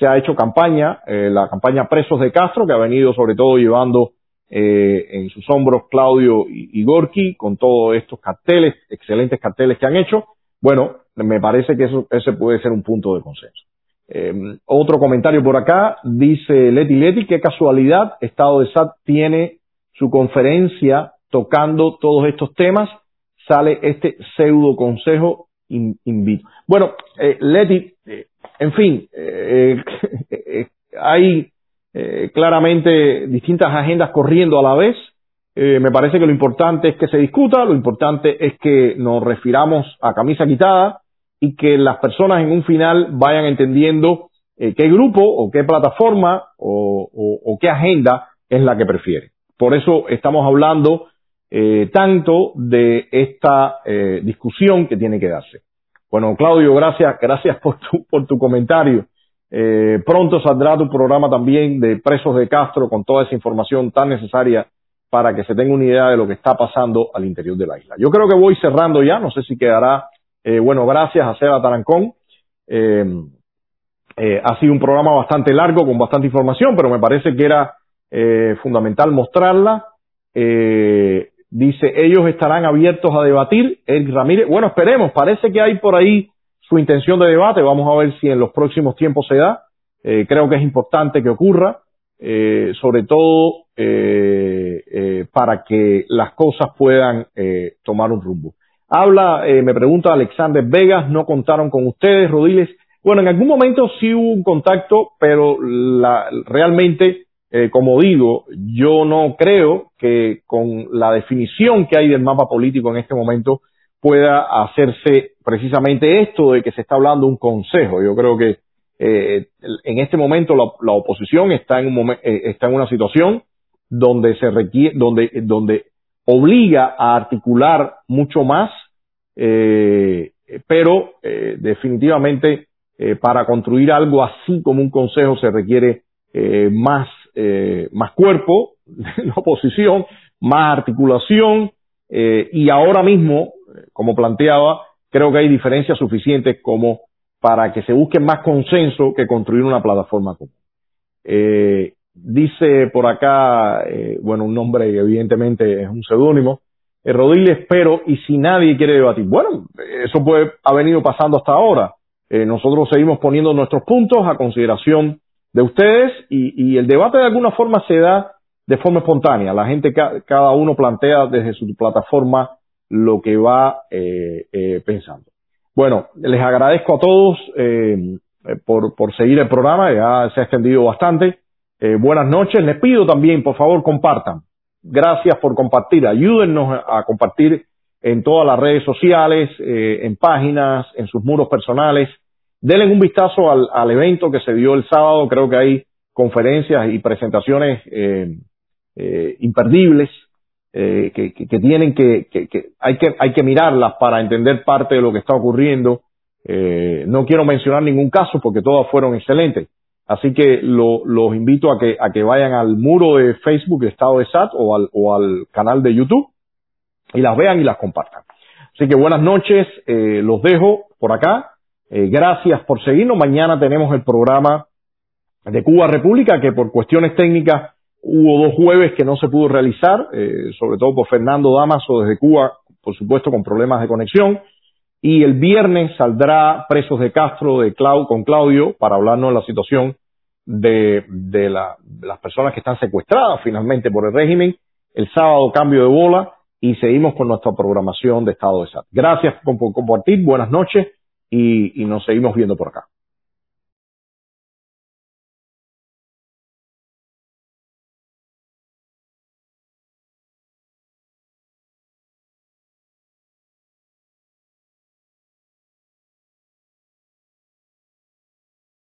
se ha hecho campaña, eh, la campaña Presos de Castro, que ha venido sobre todo llevando eh, en sus hombros Claudio y, y Gorky con todos estos carteles, excelentes carteles que han hecho. Bueno, me parece que eso, ese puede ser un punto de consenso. Eh, otro comentario por acá, dice Leti Leti, qué casualidad, Estado de SAT tiene su conferencia tocando todos estos temas, sale este pseudo consejo in, invito. Bueno, Leti, en fin, eh, eh hay eh, claramente distintas agendas corriendo a la vez. me parece que lo importante es que se discuta, lo importante es que nos refiramos a camisa quitada y que las personas en un final vayan entendiendo qué grupo o qué plataforma o, qué agenda es la que prefiere. Por eso estamos hablando tanto de esta discusión que tiene que darse. Bueno, Claudio, gracias, gracias por tu, por tu comentario. Eh, pronto saldrá tu programa también de Presos de Castro con toda esa información tan necesaria para que se tenga una idea de lo que está pasando al interior de la isla. Yo creo que voy cerrando ya, no sé si quedará eh, bueno, gracias a Seba Tarancón. Eh, eh, ha sido un programa bastante largo, con bastante información, pero me parece que era fundamental mostrarla. Eh, dice, ellos estarán abiertos a debatir. El Ramírez, bueno, esperemos, parece que hay por ahí su intención de debate. Vamos a ver si en los próximos tiempos se da. Eh, creo que es importante que ocurra, eh, sobre todo eh, eh, para que las cosas puedan eh, tomar un rumbo. Habla, me pregunta Alexander Vegas, no contaron con ustedes, Rodiles. Bueno, en algún momento sí hubo un contacto, pero la, realmente, eh, como digo, yo no creo que con la definición que hay del mapa político en este momento pueda hacerse precisamente esto de que se está hablando un consejo. Yo creo que eh, en este momento la, oposición está en, un momento, eh, está en una situación donde se requiere, donde, donde obliga a articular mucho más, eh, pero definitivamente para construir algo así como un consejo se requiere más, eh, más cuerpo la oposición, más articulación y ahora mismo, como planteaba, creo que hay diferencias suficientes como para que se busque más consenso que construir una plataforma común. Eh, Dice por acá, eh, bueno, un nombre que evidentemente es un seudónimo, eh, Rodiles, pero y si nadie quiere debatir. Bueno, eso puede ha venido pasando hasta ahora. Eh, nosotros seguimos poniendo nuestros puntos a consideración de ustedes y, y, el debate de alguna forma se da de forma espontánea. La gente, ca cada uno plantea desde su plataforma lo que va eh, eh, pensando. Bueno, les agradezco a todos eh, por, por seguir el programa, ya se ha extendido bastante. Eh, buenas noches. Les pido también, por favor, compartan. Gracias por compartir. Ayúdennos a compartir en todas las redes sociales, en páginas, en sus muros personales. Denle un vistazo al, al, evento que se dio el sábado. Creo que hay conferencias y presentaciones eh, eh, imperdibles eh, que, que, que, tienen que, que, hay que hay que mirarlas para entender parte de lo que está ocurriendo. Eh, no quiero mencionar ningún caso porque todas fueron excelentes. Así que lo, los invito a que, a que vayan al muro de Facebook Estado de SAT o al, o al canal de YouTube y las vean y las compartan. Así que buenas noches, eh, los dejo por acá. Eh, gracias por seguirnos. Mañana tenemos el programa de Cuba República que por cuestiones técnicas hubo dos jueves que no se pudo realizar, eh, sobre todo por Fernando Damaso desde Cuba, por supuesto con problemas de conexión. Y el viernes saldrá Presos de Castro de Clau con Claudio para hablarnos de la situación de, de, la, de las personas que están secuestradas finalmente por el régimen. El sábado cambio de bola y seguimos con nuestra programación de Estado de SAT. Gracias por compartir, buenas noches y, y nos seguimos viendo por acá.